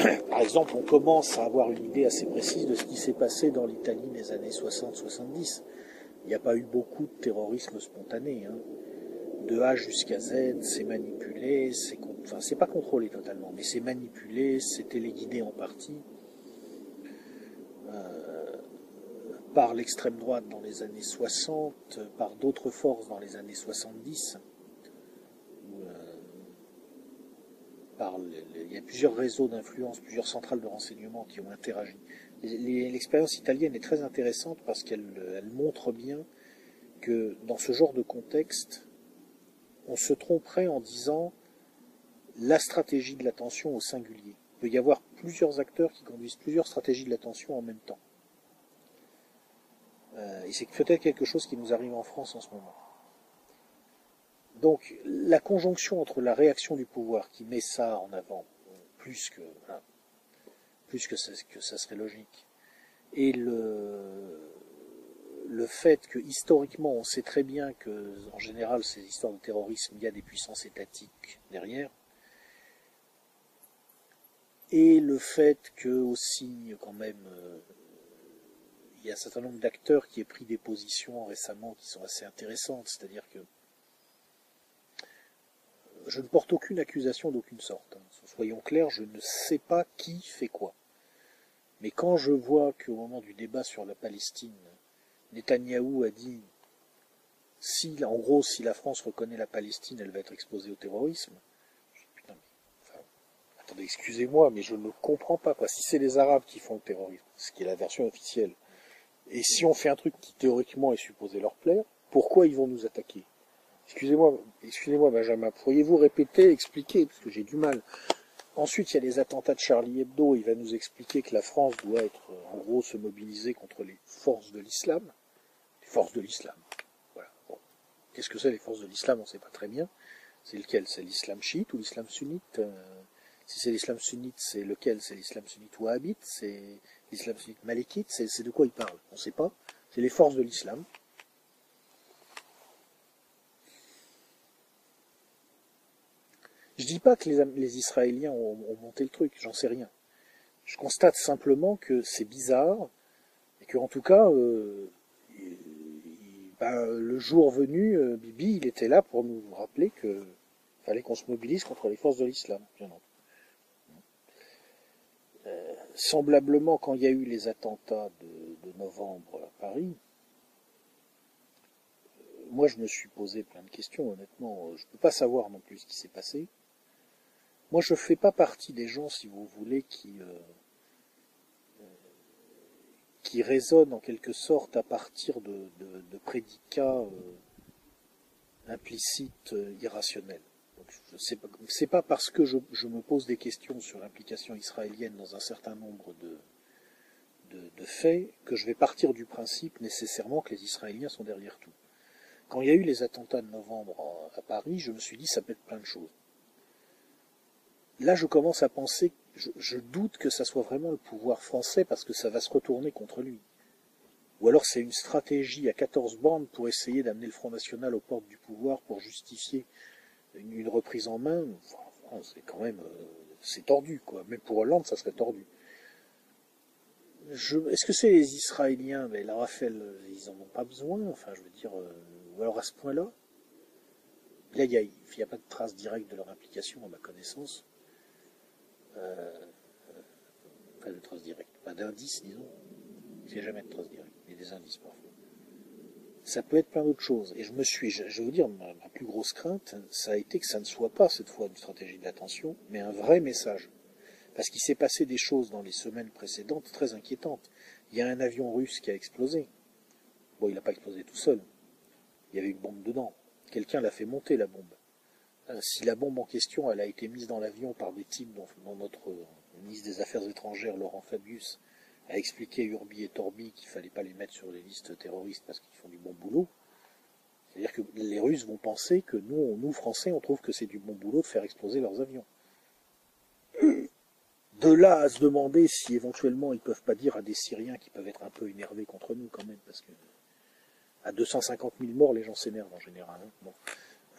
Par exemple, on commence à avoir une idée assez précise de ce qui s'est passé dans l'Italie des années 60-70. Il n'y a pas eu beaucoup de terrorisme spontané. Hein. De A jusqu'à Z, c'est manipulé, c'est enfin, pas contrôlé totalement, mais c'est manipulé, c'est téléguidé en partie euh, par l'extrême droite dans les années 60, par d'autres forces dans les années 70. Il y a plusieurs réseaux d'influence, plusieurs centrales de renseignement qui ont interagi. L'expérience italienne est très intéressante parce qu'elle montre bien que dans ce genre de contexte, on se tromperait en disant la stratégie de l'attention au singulier. Il peut y avoir plusieurs acteurs qui conduisent plusieurs stratégies de l'attention en même temps. Euh, et c'est peut-être quelque chose qui nous arrive en France en ce moment. Donc la conjonction entre la réaction du pouvoir qui met ça en avant, plus que plus que ça, que ça serait logique, et le le fait que historiquement on sait très bien que en général ces histoires de terrorisme il y a des puissances étatiques derrière, et le fait que aussi quand même euh, il y a un certain nombre d'acteurs qui aient pris des positions récemment qui sont assez intéressantes, c'est-à-dire que je ne porte aucune accusation d'aucune sorte. hein. Soyons clairs, je ne sais pas qui fait quoi. Mais quand je vois qu'au moment du débat sur la Palestine, Netanyahou a dit si, en gros, si la France reconnaît la Palestine, elle va être exposée au terrorisme. Je dis, putain, mais, enfin, attendez, excusez-moi, mais je ne comprends pas, quoi. Si c'est les Arabes qui font le terrorisme, ce qui est la version officielle, et si on fait un truc qui théoriquement est supposé leur plaire, pourquoi ils vont nous attaquer? Excusez-moi, excusez-moi, Benjamin, pourriez-vous répéter, expliquer, parce que j'ai du mal. Ensuite, il y a les attentats de Charlie Hebdo. Il va nous expliquer que la France doit être, en gros, se mobiliser contre les forces de l'islam. Les forces de l'islam. Voilà. Qu'est-ce que c'est les forces de l'islam On ne sait pas très bien. C'est lequel? C'est l'islam chiite ou l'islam sunnite Euh, Si c'est l'islam sunnite, c'est lequel? C'est l'islam sunnite wahhabite? C'est l'islam sunnite malékite? C'est de quoi il parle? On ne sait pas. C'est les forces de l'islam. Je dis pas que les, Israéliens ont, ont monté le truc, j'en sais rien. Je constate simplement que c'est bizarre et que en tout cas, euh, ben, le jour venu, euh, Bibi, il était là pour nous rappeler que fallait qu'on se mobilise contre les forces de l'islam. Euh, semblablement, quand il y a eu les attentats de, de novembre à Paris, euh, moi je me suis posé plein de questions, honnêtement. Je ne peux pas savoir non plus ce qui s'est passé. Moi, je fais pas partie des gens, si vous voulez, qui euh, euh, qui en quelque sorte à partir de, prédicats euh, implicites, euh, irrationnels. Je sais pas, parce que je, me pose des questions sur l'implication israélienne dans un certain nombre de, de, faits que je vais partir du principe nécessairement que les Israéliens sont derrière tout. Quand il y a eu les attentats de novembre à Paris, je me suis dit ça peut être plein de choses là, je commence à penser, je, doute que ça soit vraiment le pouvoir français parce que ça va se retourner contre lui. Ou alors c'est une stratégie à 14 bandes pour essayer d'amener le Front National aux portes du pouvoir pour justifier une, reprise en main. C'est quand même, euh, c'est tordu, quoi. Même pour Hollande, ça serait tordu. Est-ce que c'est les Israéliens? Mais la Raphaël, ils en ont pas besoin. Enfin, je veux dire, euh, ou alors à ce point-là. Là, il n'y a pas de trace directe de leur implication, à ma connaissance. Euh, pas de traces directes, pas d'indices, disons. Il n'y a jamais de traces directes, a des indices parfois. Ça peut être plein d'autres choses. Et je me suis, je, vais vous dire, ma, ma plus grosse crainte, ça a été que ça ne soit pas cette fois une stratégie d'attention, mais un vrai message. Parce qu'il s'est passé des choses dans les semaines précédentes très inquiétantes. Il y a un avion russe qui a explosé. Bon, il n'a pas explosé tout seul. Il y avait une bombe dedans. Quelqu'un l'a fait monter, la bombe. Euh, si la bombe en question, elle a été mise dans l'avion par des types dont, notre euh, ministre des Affaires étrangères, Laurent Fabius, a expliqué Urbi et Torbi qu'il fallait pas les mettre sur les listes terroristes parce qu'ils font du bon boulot, c'est-à-dire que les Russes vont penser que nous, nous Français, on trouve que c'est du bon boulot de faire exploser leurs avions. De là à se demander si éventuellement ils peuvent pas dire à des Syriens qui peuvent être un peu énervés contre nous quand même, parce que à 250 000 morts, les gens s'énervent en général. hein. Bon.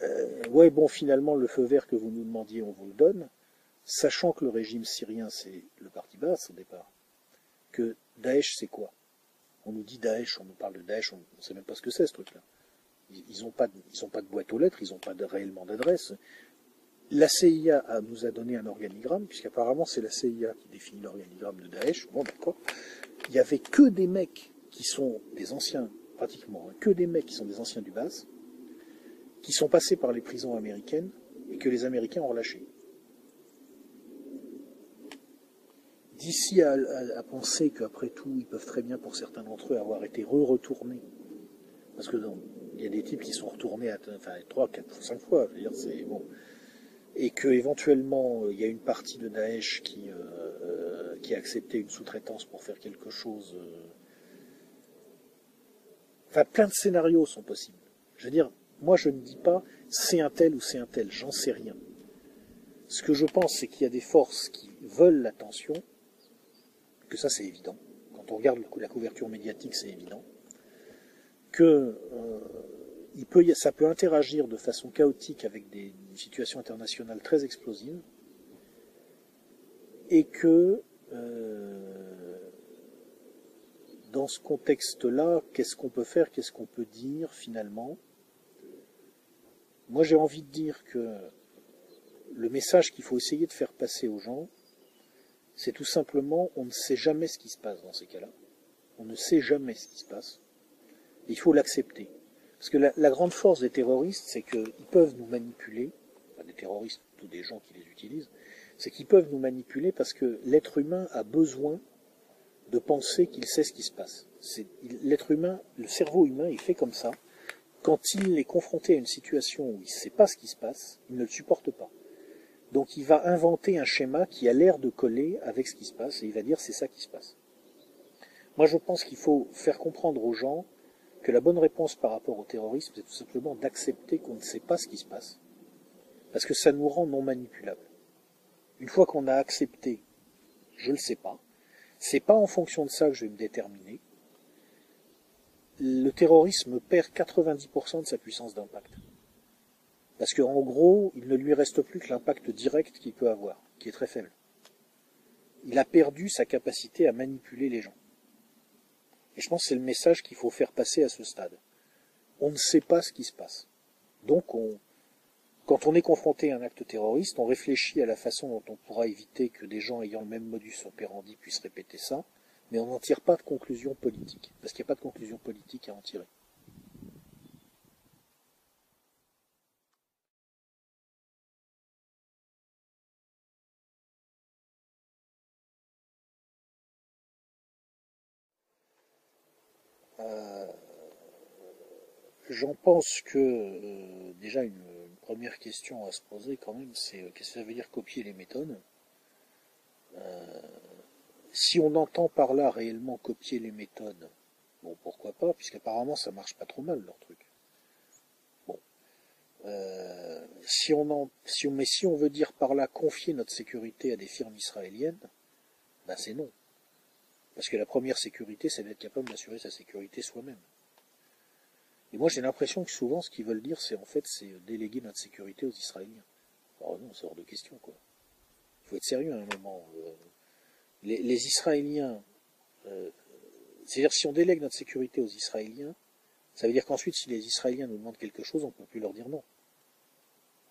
Euh, ouais, bon, finalement, le feu vert que vous nous demandiez, on vous le donne, sachant que le régime syrien, c'est le parti basse au départ, que Daesh, c'est quoi? On nous dit Daesh, on nous parle de Daesh, on ne sait même pas ce que c'est ce truc-là. Ils n'ont pas, ils pas de boîte aux lettres, ils n'ont pas réellement d'adresse. La CIA nous a donné un organigramme, puisqu'apparemment c'est la CIA qui définit l'organigramme de Daesh. Bon, d'accord. Il y avait que des mecs qui sont des anciens, pratiquement, hein, que des mecs qui sont des anciens du BAS, qui sont passés par les prisons américaines et que les Américains ont relâchés. D'ici à, penser qu'après tout, ils peuvent très bien, pour certains d'entre eux, avoir été re-retournés. Parce que il y a des types qui sont retournés à, enfin, trois, quatre, cinq fois. Je veux dire, c'est bon. Et que éventuellement, il y a une partie de Daesh qui, euh, euh, a accepté une sous-traitance pour faire quelque chose. euh, Enfin, plein de scénarios sont possibles. Je veux dire, moi je ne dis pas c'est un tel ou c'est un tel, j'en sais rien. Ce que je pense, c'est qu'il y a des forces qui veulent l'attention, que ça c'est évident. Quand on regarde la couverture médiatique, c'est évident. Que euh, ça peut interagir de façon chaotique avec des, une situation internationale très explosive, et que euh, dans ce contexte-là, qu'est-ce qu'on peut faire, qu'est-ce qu'on peut dire finalement? Moi, j'ai envie de dire que le message qu'il faut essayer de faire passer aux gens, c'est tout simplement, on ne sait jamais ce qui se passe dans ces cas-là. On ne sait jamais ce qui se passe. il faut l'accepter. Parce que la, grande force des terroristes, c'est qu'ils peuvent nous manipuler, enfin des terroristes, tous des gens qui les utilisent, c'est qu'ils peuvent nous manipuler parce que l'être humain a besoin de penser qu'il sait ce qui se passe. L'être humain, le cerveau humain, il fait comme ça. Quand il est confronté à une situation où il ne sait pas ce qui se passe, il ne le supporte pas. Donc il va inventer un schéma qui a l'air de coller avec ce qui se passe et il va dire c'est ça qui se passe. Moi je pense qu'il faut faire comprendre aux gens que la bonne réponse par rapport au terrorisme c'est tout simplement d'accepter qu'on ne sait pas ce qui se passe. Parce que ça nous rend non manipulables. Une fois qu'on a accepté je ne le sais pas, c'est pas en fonction de ça que je vais me déterminer. Le terrorisme perd 90% de sa puissance d'impact. Parce qu'en gros, il ne lui reste plus que l'impact direct qu'il peut avoir, qui est très faible. Il a perdu sa capacité à manipuler les gens. Et je pense que c'est le message qu'il faut faire passer à ce stade. On ne sait pas ce qui se passe. Donc, quand on est confronté à un acte terroriste, on réfléchit à la façon dont on pourra éviter que des gens ayant le même modus operandi puissent répéter ça, mais on n'en tire pas de conclusion politique, parce qu'il n'y a pas de conclusion politique à en tirer. Euh, j'en pense que euh, déjà une, première question à se poser quand même, c'est euh, qu'est-ce que ça veut dire copier les méthodes? Si on entend par là réellement copier les méthodes, bon pourquoi pas, puisqu'apparemment ça marche pas trop mal leur truc. Bon. si on en, si on, mais si on veut dire par là confier notre sécurité à des firmes israéliennes, ben c'est non. Parce que la première sécurité, c'est d'être capable d'assurer sa sécurité soi-même. Et moi, j'ai l'impression que souvent, ce qu'ils veulent dire, c'est en fait, c'est déléguer notre sécurité aux Israéliens. Alors non, c'est hors de question, quoi. Il faut être sérieux à un moment. Euh, les, Israéliens, euh, c'est-à-dire si on délègue notre sécurité aux Israéliens, ça veut dire qu'ensuite, si les Israéliens nous demandent quelque chose, on ne peut plus leur dire non.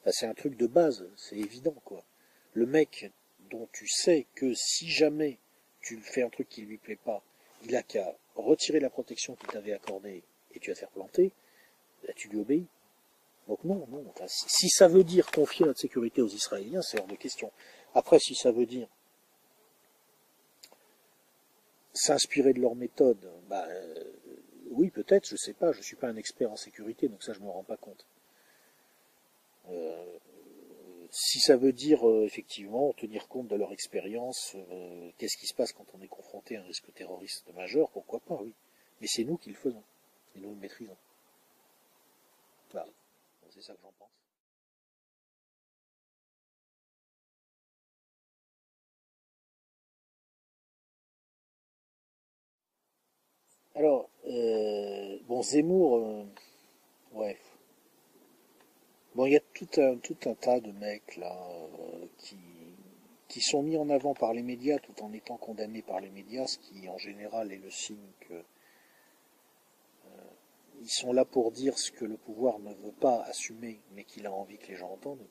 c'est un truc de base, c'est évident, quoi. Le mec dont tu sais que si jamais tu fais un truc qui lui plaît pas, il a qu'à retirer la protection qu'il t'avait accordée et tu vas te faire planter, là, tu lui obéis. Donc non, non. si, ça veut dire confier notre sécurité aux Israéliens, c'est hors de question. Après, si ça veut dire s'inspirer de leur méthode, bah, euh, oui, peut-être, je sais pas, je suis pas un expert en sécurité, donc ça je me rends pas compte. Euh, si ça veut dire euh, effectivement tenir compte de leur expérience, qu'est-ce qui se passe quand on est confronté à un risque terroriste majeur, pourquoi pas, oui. Mais c'est nous qui le faisons, et nous le maîtrisons. Voilà, c'est ça que j'en pense. Alors, euh, bon, Zemmour, ouais, Bon, il y a tout un, tout un tas de mecs là euh, qui, qui sont mis en avant par les médias tout en étant condamnés par les médias, ce qui en général est le signe que euh, ils sont là pour dire ce que le pouvoir ne veut pas assumer, mais qu'il a envie que les gens entendent.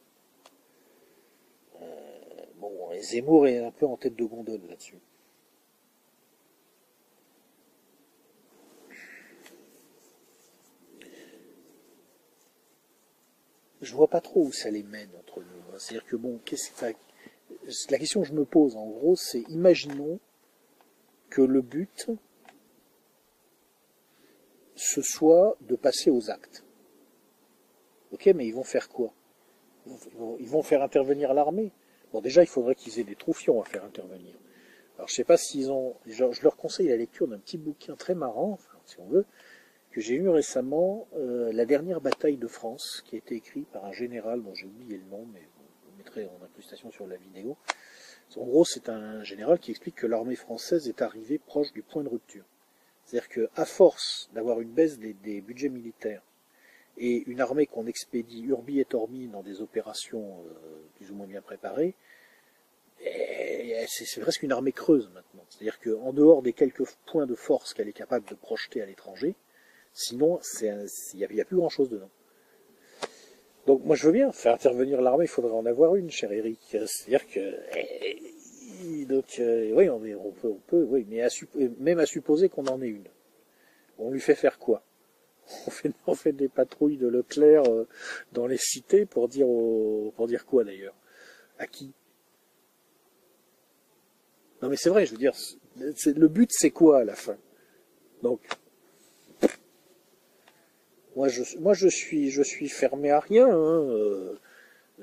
Euh, bon, et Zemmour est un peu en tête de gondole là-dessus. Je vois pas trop où ça les mène entre nous. Hein. C'est-à-dire que bon, qu'est-ce la question que je me pose en gros, c'est imaginons que le but ce soit de passer aux actes. Ok, mais ils vont faire quoi? Ils vont faire intervenir l'armée. Bon, déjà, il faudrait qu'ils aient des troufions à faire intervenir. Alors, je sais pas s'ils ont. Je, leur conseille la lecture d'un petit bouquin très marrant, si on veut, que j'ai eu récemment, euh, La dernière bataille de France, qui a été écrit par un général dont j'ai oublié le nom, mais vous mettrez en incrustation sur la vidéo. En gros, c'est un général qui explique que l'armée française est arrivée proche du point de rupture. C'est-à-dire qu'à force d'avoir une baisse des, budgets militaires et une armée qu'on expédie urbi et orbi dans des opérations euh, plus ou moins bien préparées, eh, c'est presque une armée creuse maintenant. C'est-à-dire qu'en dehors des quelques points de force qu'elle est capable de projeter à l'étranger, Sinon, il n'y a, plus grand-chose dedans. Donc moi je veux bien faire intervenir l'armée, il faudrait en avoir une, cher Eric. C'est-à-dire que eh, donc euh, oui, on, peut, oui, mais même à supposer qu'on en ait une, on lui fait faire quoi? On fait, on fait des patrouilles de Leclerc euh, dans les cités pour dire au, pour dire quoi d'ailleurs? À qui? Non mais c'est vrai, je veux dire, le but c'est quoi à la fin? Donc moi je, suis, je suis fermé à rien. Hein, euh,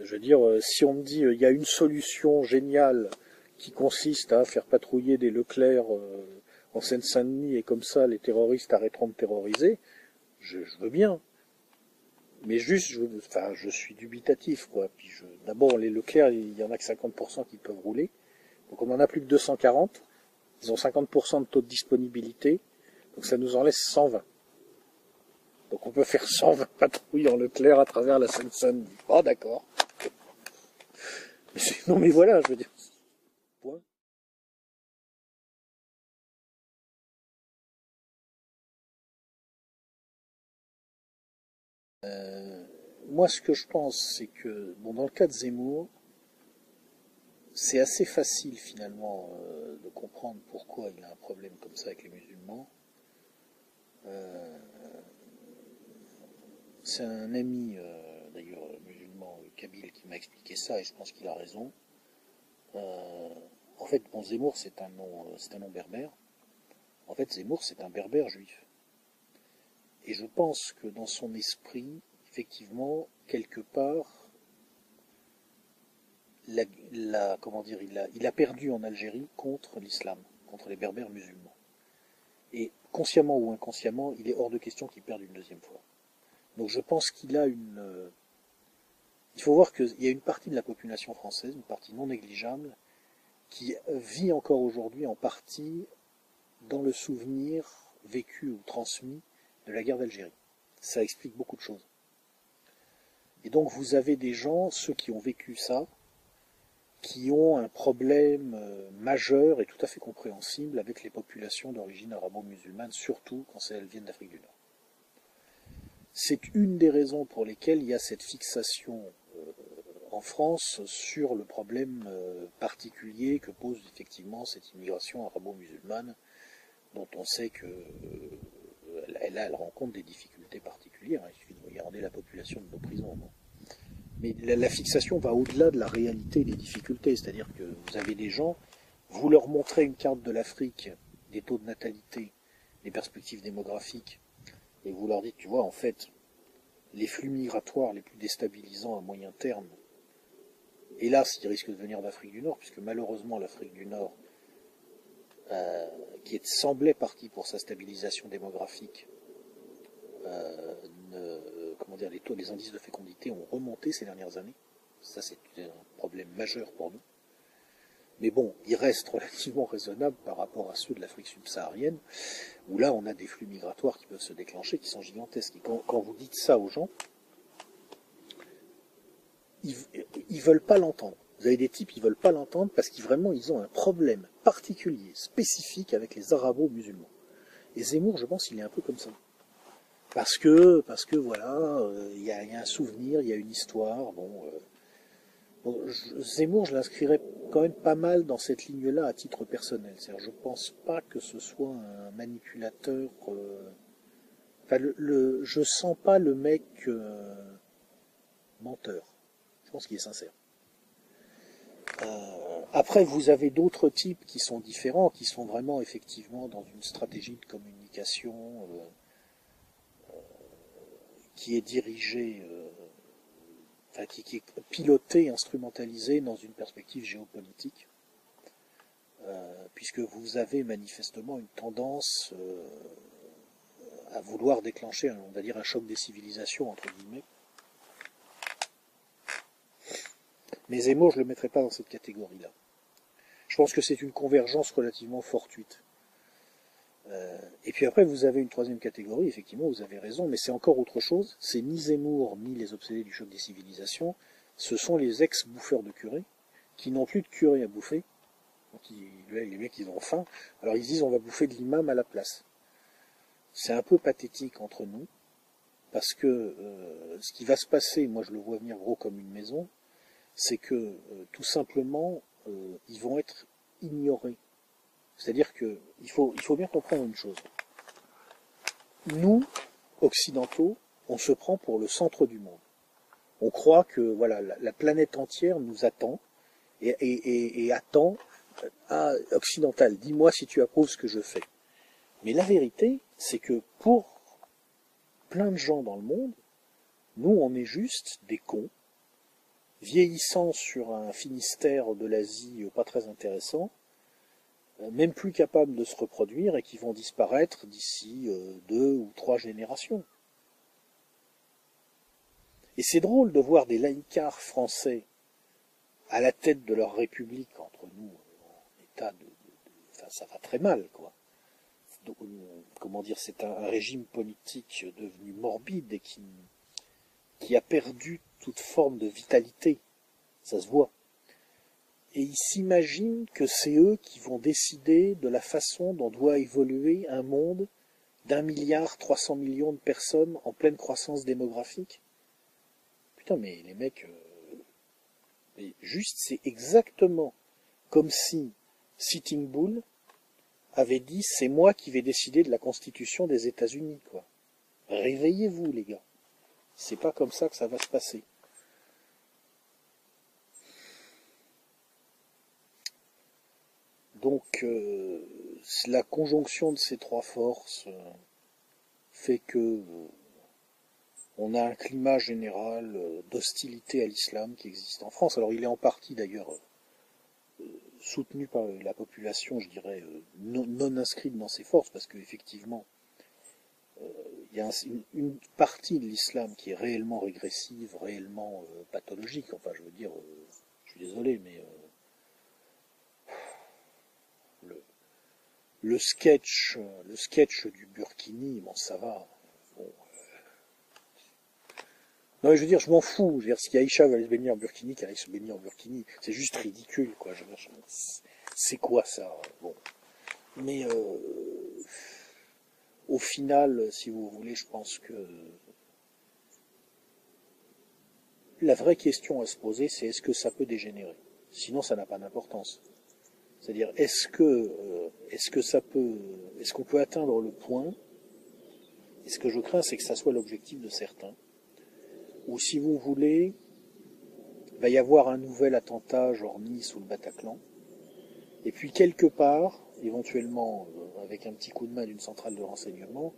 je veux dire, euh, si on me dit il y a une solution géniale qui consiste à faire patrouiller des Leclerc en Seine-Saint-Denis et comme ça les terroristes arrêteront de terroriser, je, veux bien. Mais juste, je, enfin, je suis dubitatif, quoi. D'abord, les Leclerc, il y en a que 50% qui peuvent rouler. Donc on en a plus que 240. Ils ont 50% de taux de disponibilité. Donc ça nous en laisse 120. Donc on peut faire 120 patrouilles en Leclerc à travers la Seine-Saint-Denis. Oh d'accord. non mais voilà, je veux dire. Euh, moi, ce que je pense, c'est que, bon, dans le cas de Zemmour, c'est assez facile finalement euh, de comprendre pourquoi il a un problème comme ça avec les musulmans. Euh, c'est un ami, d'ailleurs musulman, Kabyle, qui m'a expliqué ça, et je pense qu'il a raison. en fait, bon, Zemmour, c'est un nom, c'est un nom berbère. En fait, Zemmour, c'est un berbère juif. Et je pense que dans son esprit, effectivement, quelque part, la, comment dire, il a perdu en Algérie contre l'islam, contre les berbères musulmans. Et consciemment ou inconsciemment, il est hors de question qu'il perde une deuxième fois. Donc je pense qu'il a une... Euh, il faut voir qu'il y a une partie de la population française, une partie non négligeable, qui vit encore aujourd'hui en partie dans le souvenir vécu ou transmis de la guerre d'Algérie. Ça explique beaucoup de choses. Et donc vous avez des gens, ceux qui ont vécu ça, qui ont un problème euh, majeur et tout à fait compréhensible avec les populations d'origine arabo-musulmane, surtout quand elles viennent d'Afrique du Nord. C'est une des raisons pour lesquelles il y a cette fixation euh, en France sur le problème euh, particulier que pose effectivement cette immigration arabo-musulmane, dont on sait que elle, elle, rencontre des difficultés particulières. Hein. Il suffit de regarder la population de nos prisons. Mais la, fixation va au-delà de la réalité des difficultés. C'est-à-dire que vous avez des gens, vous leur montrez une carte de l'Afrique, des taux de natalité, des perspectives démographiques, et vous leur dites, tu vois, en fait, les flux migratoires les plus déstabilisants à moyen terme, hélas, ils risquent de venir d'Afrique du Nord, puisque malheureusement l'Afrique du Nord euh, qui semblait parti pour sa stabilisation démographique, euh, comment dire, les taux, les indices de fécondité ont remonté ces dernières années. Ça, c'est un problème majeur pour nous. Mais bon, il reste relativement raisonnable par rapport à ceux de l'Afrique subsaharienne, où là, on a des flux migratoires qui peuvent se déclencher, qui sont gigantesques. Et quand, vous dites ça aux gens, ils, ils veulent pas l'entendre. Vous avez des types qui veulent pas l'entendre parce qu'ils vraiment ils ont un problème particulier, spécifique avec les arabo-musulmans. Et Zemmour, je pense, il est un peu comme ça. Parce que, parce que voilà, euh, il y, a, un souvenir, il y a une histoire. Bon, euh, Zemmour, je l'inscrirais quand même pas mal dans cette ligne-là à titre personnel. C'est-à-dire, je pense pas que ce soit un manipulateur. Euh, enfin, le, je sens pas le mec menteur. Je pense qu'il est sincère. Euh, après, vous avez d'autres types qui sont différents, qui sont vraiment effectivement dans une stratégie de communication euh, euh, qui est dirigée, qui, est pilotée, instrumentalisée dans une perspective géopolitique, puisque vous avez manifestement une tendance à vouloir déclencher, on va dire, un choc des civilisations entre guillemets Mais Zemmour, je ne le mettrai pas dans cette catégorie-là. Je pense que c'est une convergence relativement fortuite. Euh, et puis après, vous avez une troisième catégorie, effectivement, vous avez raison, mais c'est encore autre chose. C'est ni Zemmour, ni les obsédés du choc des civilisations, ce sont les ex-bouffeurs de curé, qui n'ont plus de curé à bouffer. Donc les mecs, ils ont faim. Alors ils disent, on va bouffer de l'imam à la place. C'est un peu pathétique entre nous, Parce que euh, ce qui va se passer, moi je le vois venir gros comme une maison, c'est que euh, tout simplement, ils vont être ignorés. C'est-à-dire que il faut, il faut bien comprendre une chose. Nous, occidentaux, on se prend pour le centre du monde. On croit que voilà, la, la planète entière nous attend et, attend ah, occidental, dis-moi si tu approuves ce que je fais. Mais la vérité, c'est que pour plein de gens dans le monde, nous, on est juste des cons, vieillissant sur un Finistère de l'Asie pas très intéressant, euh, même plus capables de se reproduire et qui vont disparaître d'ici euh, deux ou trois générations. Et c'est drôle de voir des laïcars français à la tête de leur république entre nous, en état de, enfin, ça va très mal, quoi. Donc, comment dire, c'est un, régime politique devenu morbide et qui a perdu toute forme de vitalité. Ça se voit. Et ils s'imaginent que c'est eux qui vont décider de la façon dont doit évoluer un monde d'un milliard trois cents millions de personnes en pleine croissance démographique. Putain, mais les mecs, euh, juste, c'est exactement comme si Sitting Bull avait dit c'est moi qui vais décider de la constitution des États-Unis, quoi. Réveillez-vous, les gars. C'est pas comme ça que ça va se passer. Donc, euh, la conjonction de ces trois forces euh, fait que euh, on a un climat général d'hostilité à l'islam qui existe en France. Alors, il est en partie d'ailleurs soutenu par la population, je dirais, non, inscrite dans ces forces, parce qu'effectivement, il y a un, une, une, partie de l'islam qui est réellement régressive, réellement pathologique. Enfin, je veux dire, je suis désolé, mais le sketch, le sketch du Burkini, bon, ça va. Bon. Non, mais je veux dire, je m'en fous. Je veux dire, si Aïcha va aller se baigner en Burkini, qu'elle aille se baigner en Burkini, c'est juste ridicule, quoi. C'est quoi ça Bon. Mais euh, au final, si vous voulez, je pense que la vraie question à se poser, c'est est-ce que ça peut dégénérer? Sinon, ça n'a pas d'importance. C'est-à-dire, est-ce que, euh, est-ce que ça peut, est-ce qu'on peut atteindre le point? Et ce que je crains, c'est que ça soit l'objectif de certains. Ou si vous voulez, il va y avoir un nouvel attentat, genre Nice ou le Bataclan. Et puis quelque part, éventuellement euh, avec un petit coup de main d'une centrale de renseignement,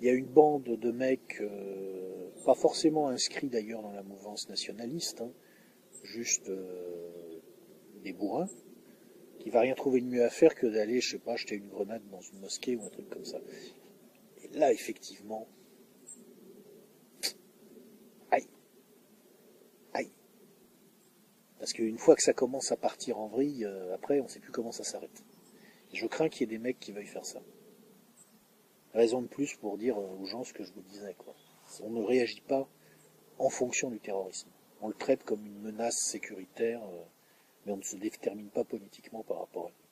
il y a une bande de mecs, euh, pas forcément inscrits d'ailleurs dans la mouvance nationaliste, hein, juste euh, des bourrins, il va rien trouver de mieux à faire que d'aller, je sais pas, jeter une grenade dans une mosquée ou un truc comme ça. Et là, effectivement, aïe, aïe. Parce qu'une fois que ça commence à partir en vrille, euh, après, on sait plus comment ça s'arrête. Je crains qu'il y ait des mecs qui veuillent faire ça. Raison de plus pour dire euh, aux gens ce que je vous disais, quoi. On ne réagit pas en fonction du terrorisme. On le traite comme une menace sécuritaire. Euh, mais on ne se détermine pas politiquement par rapport à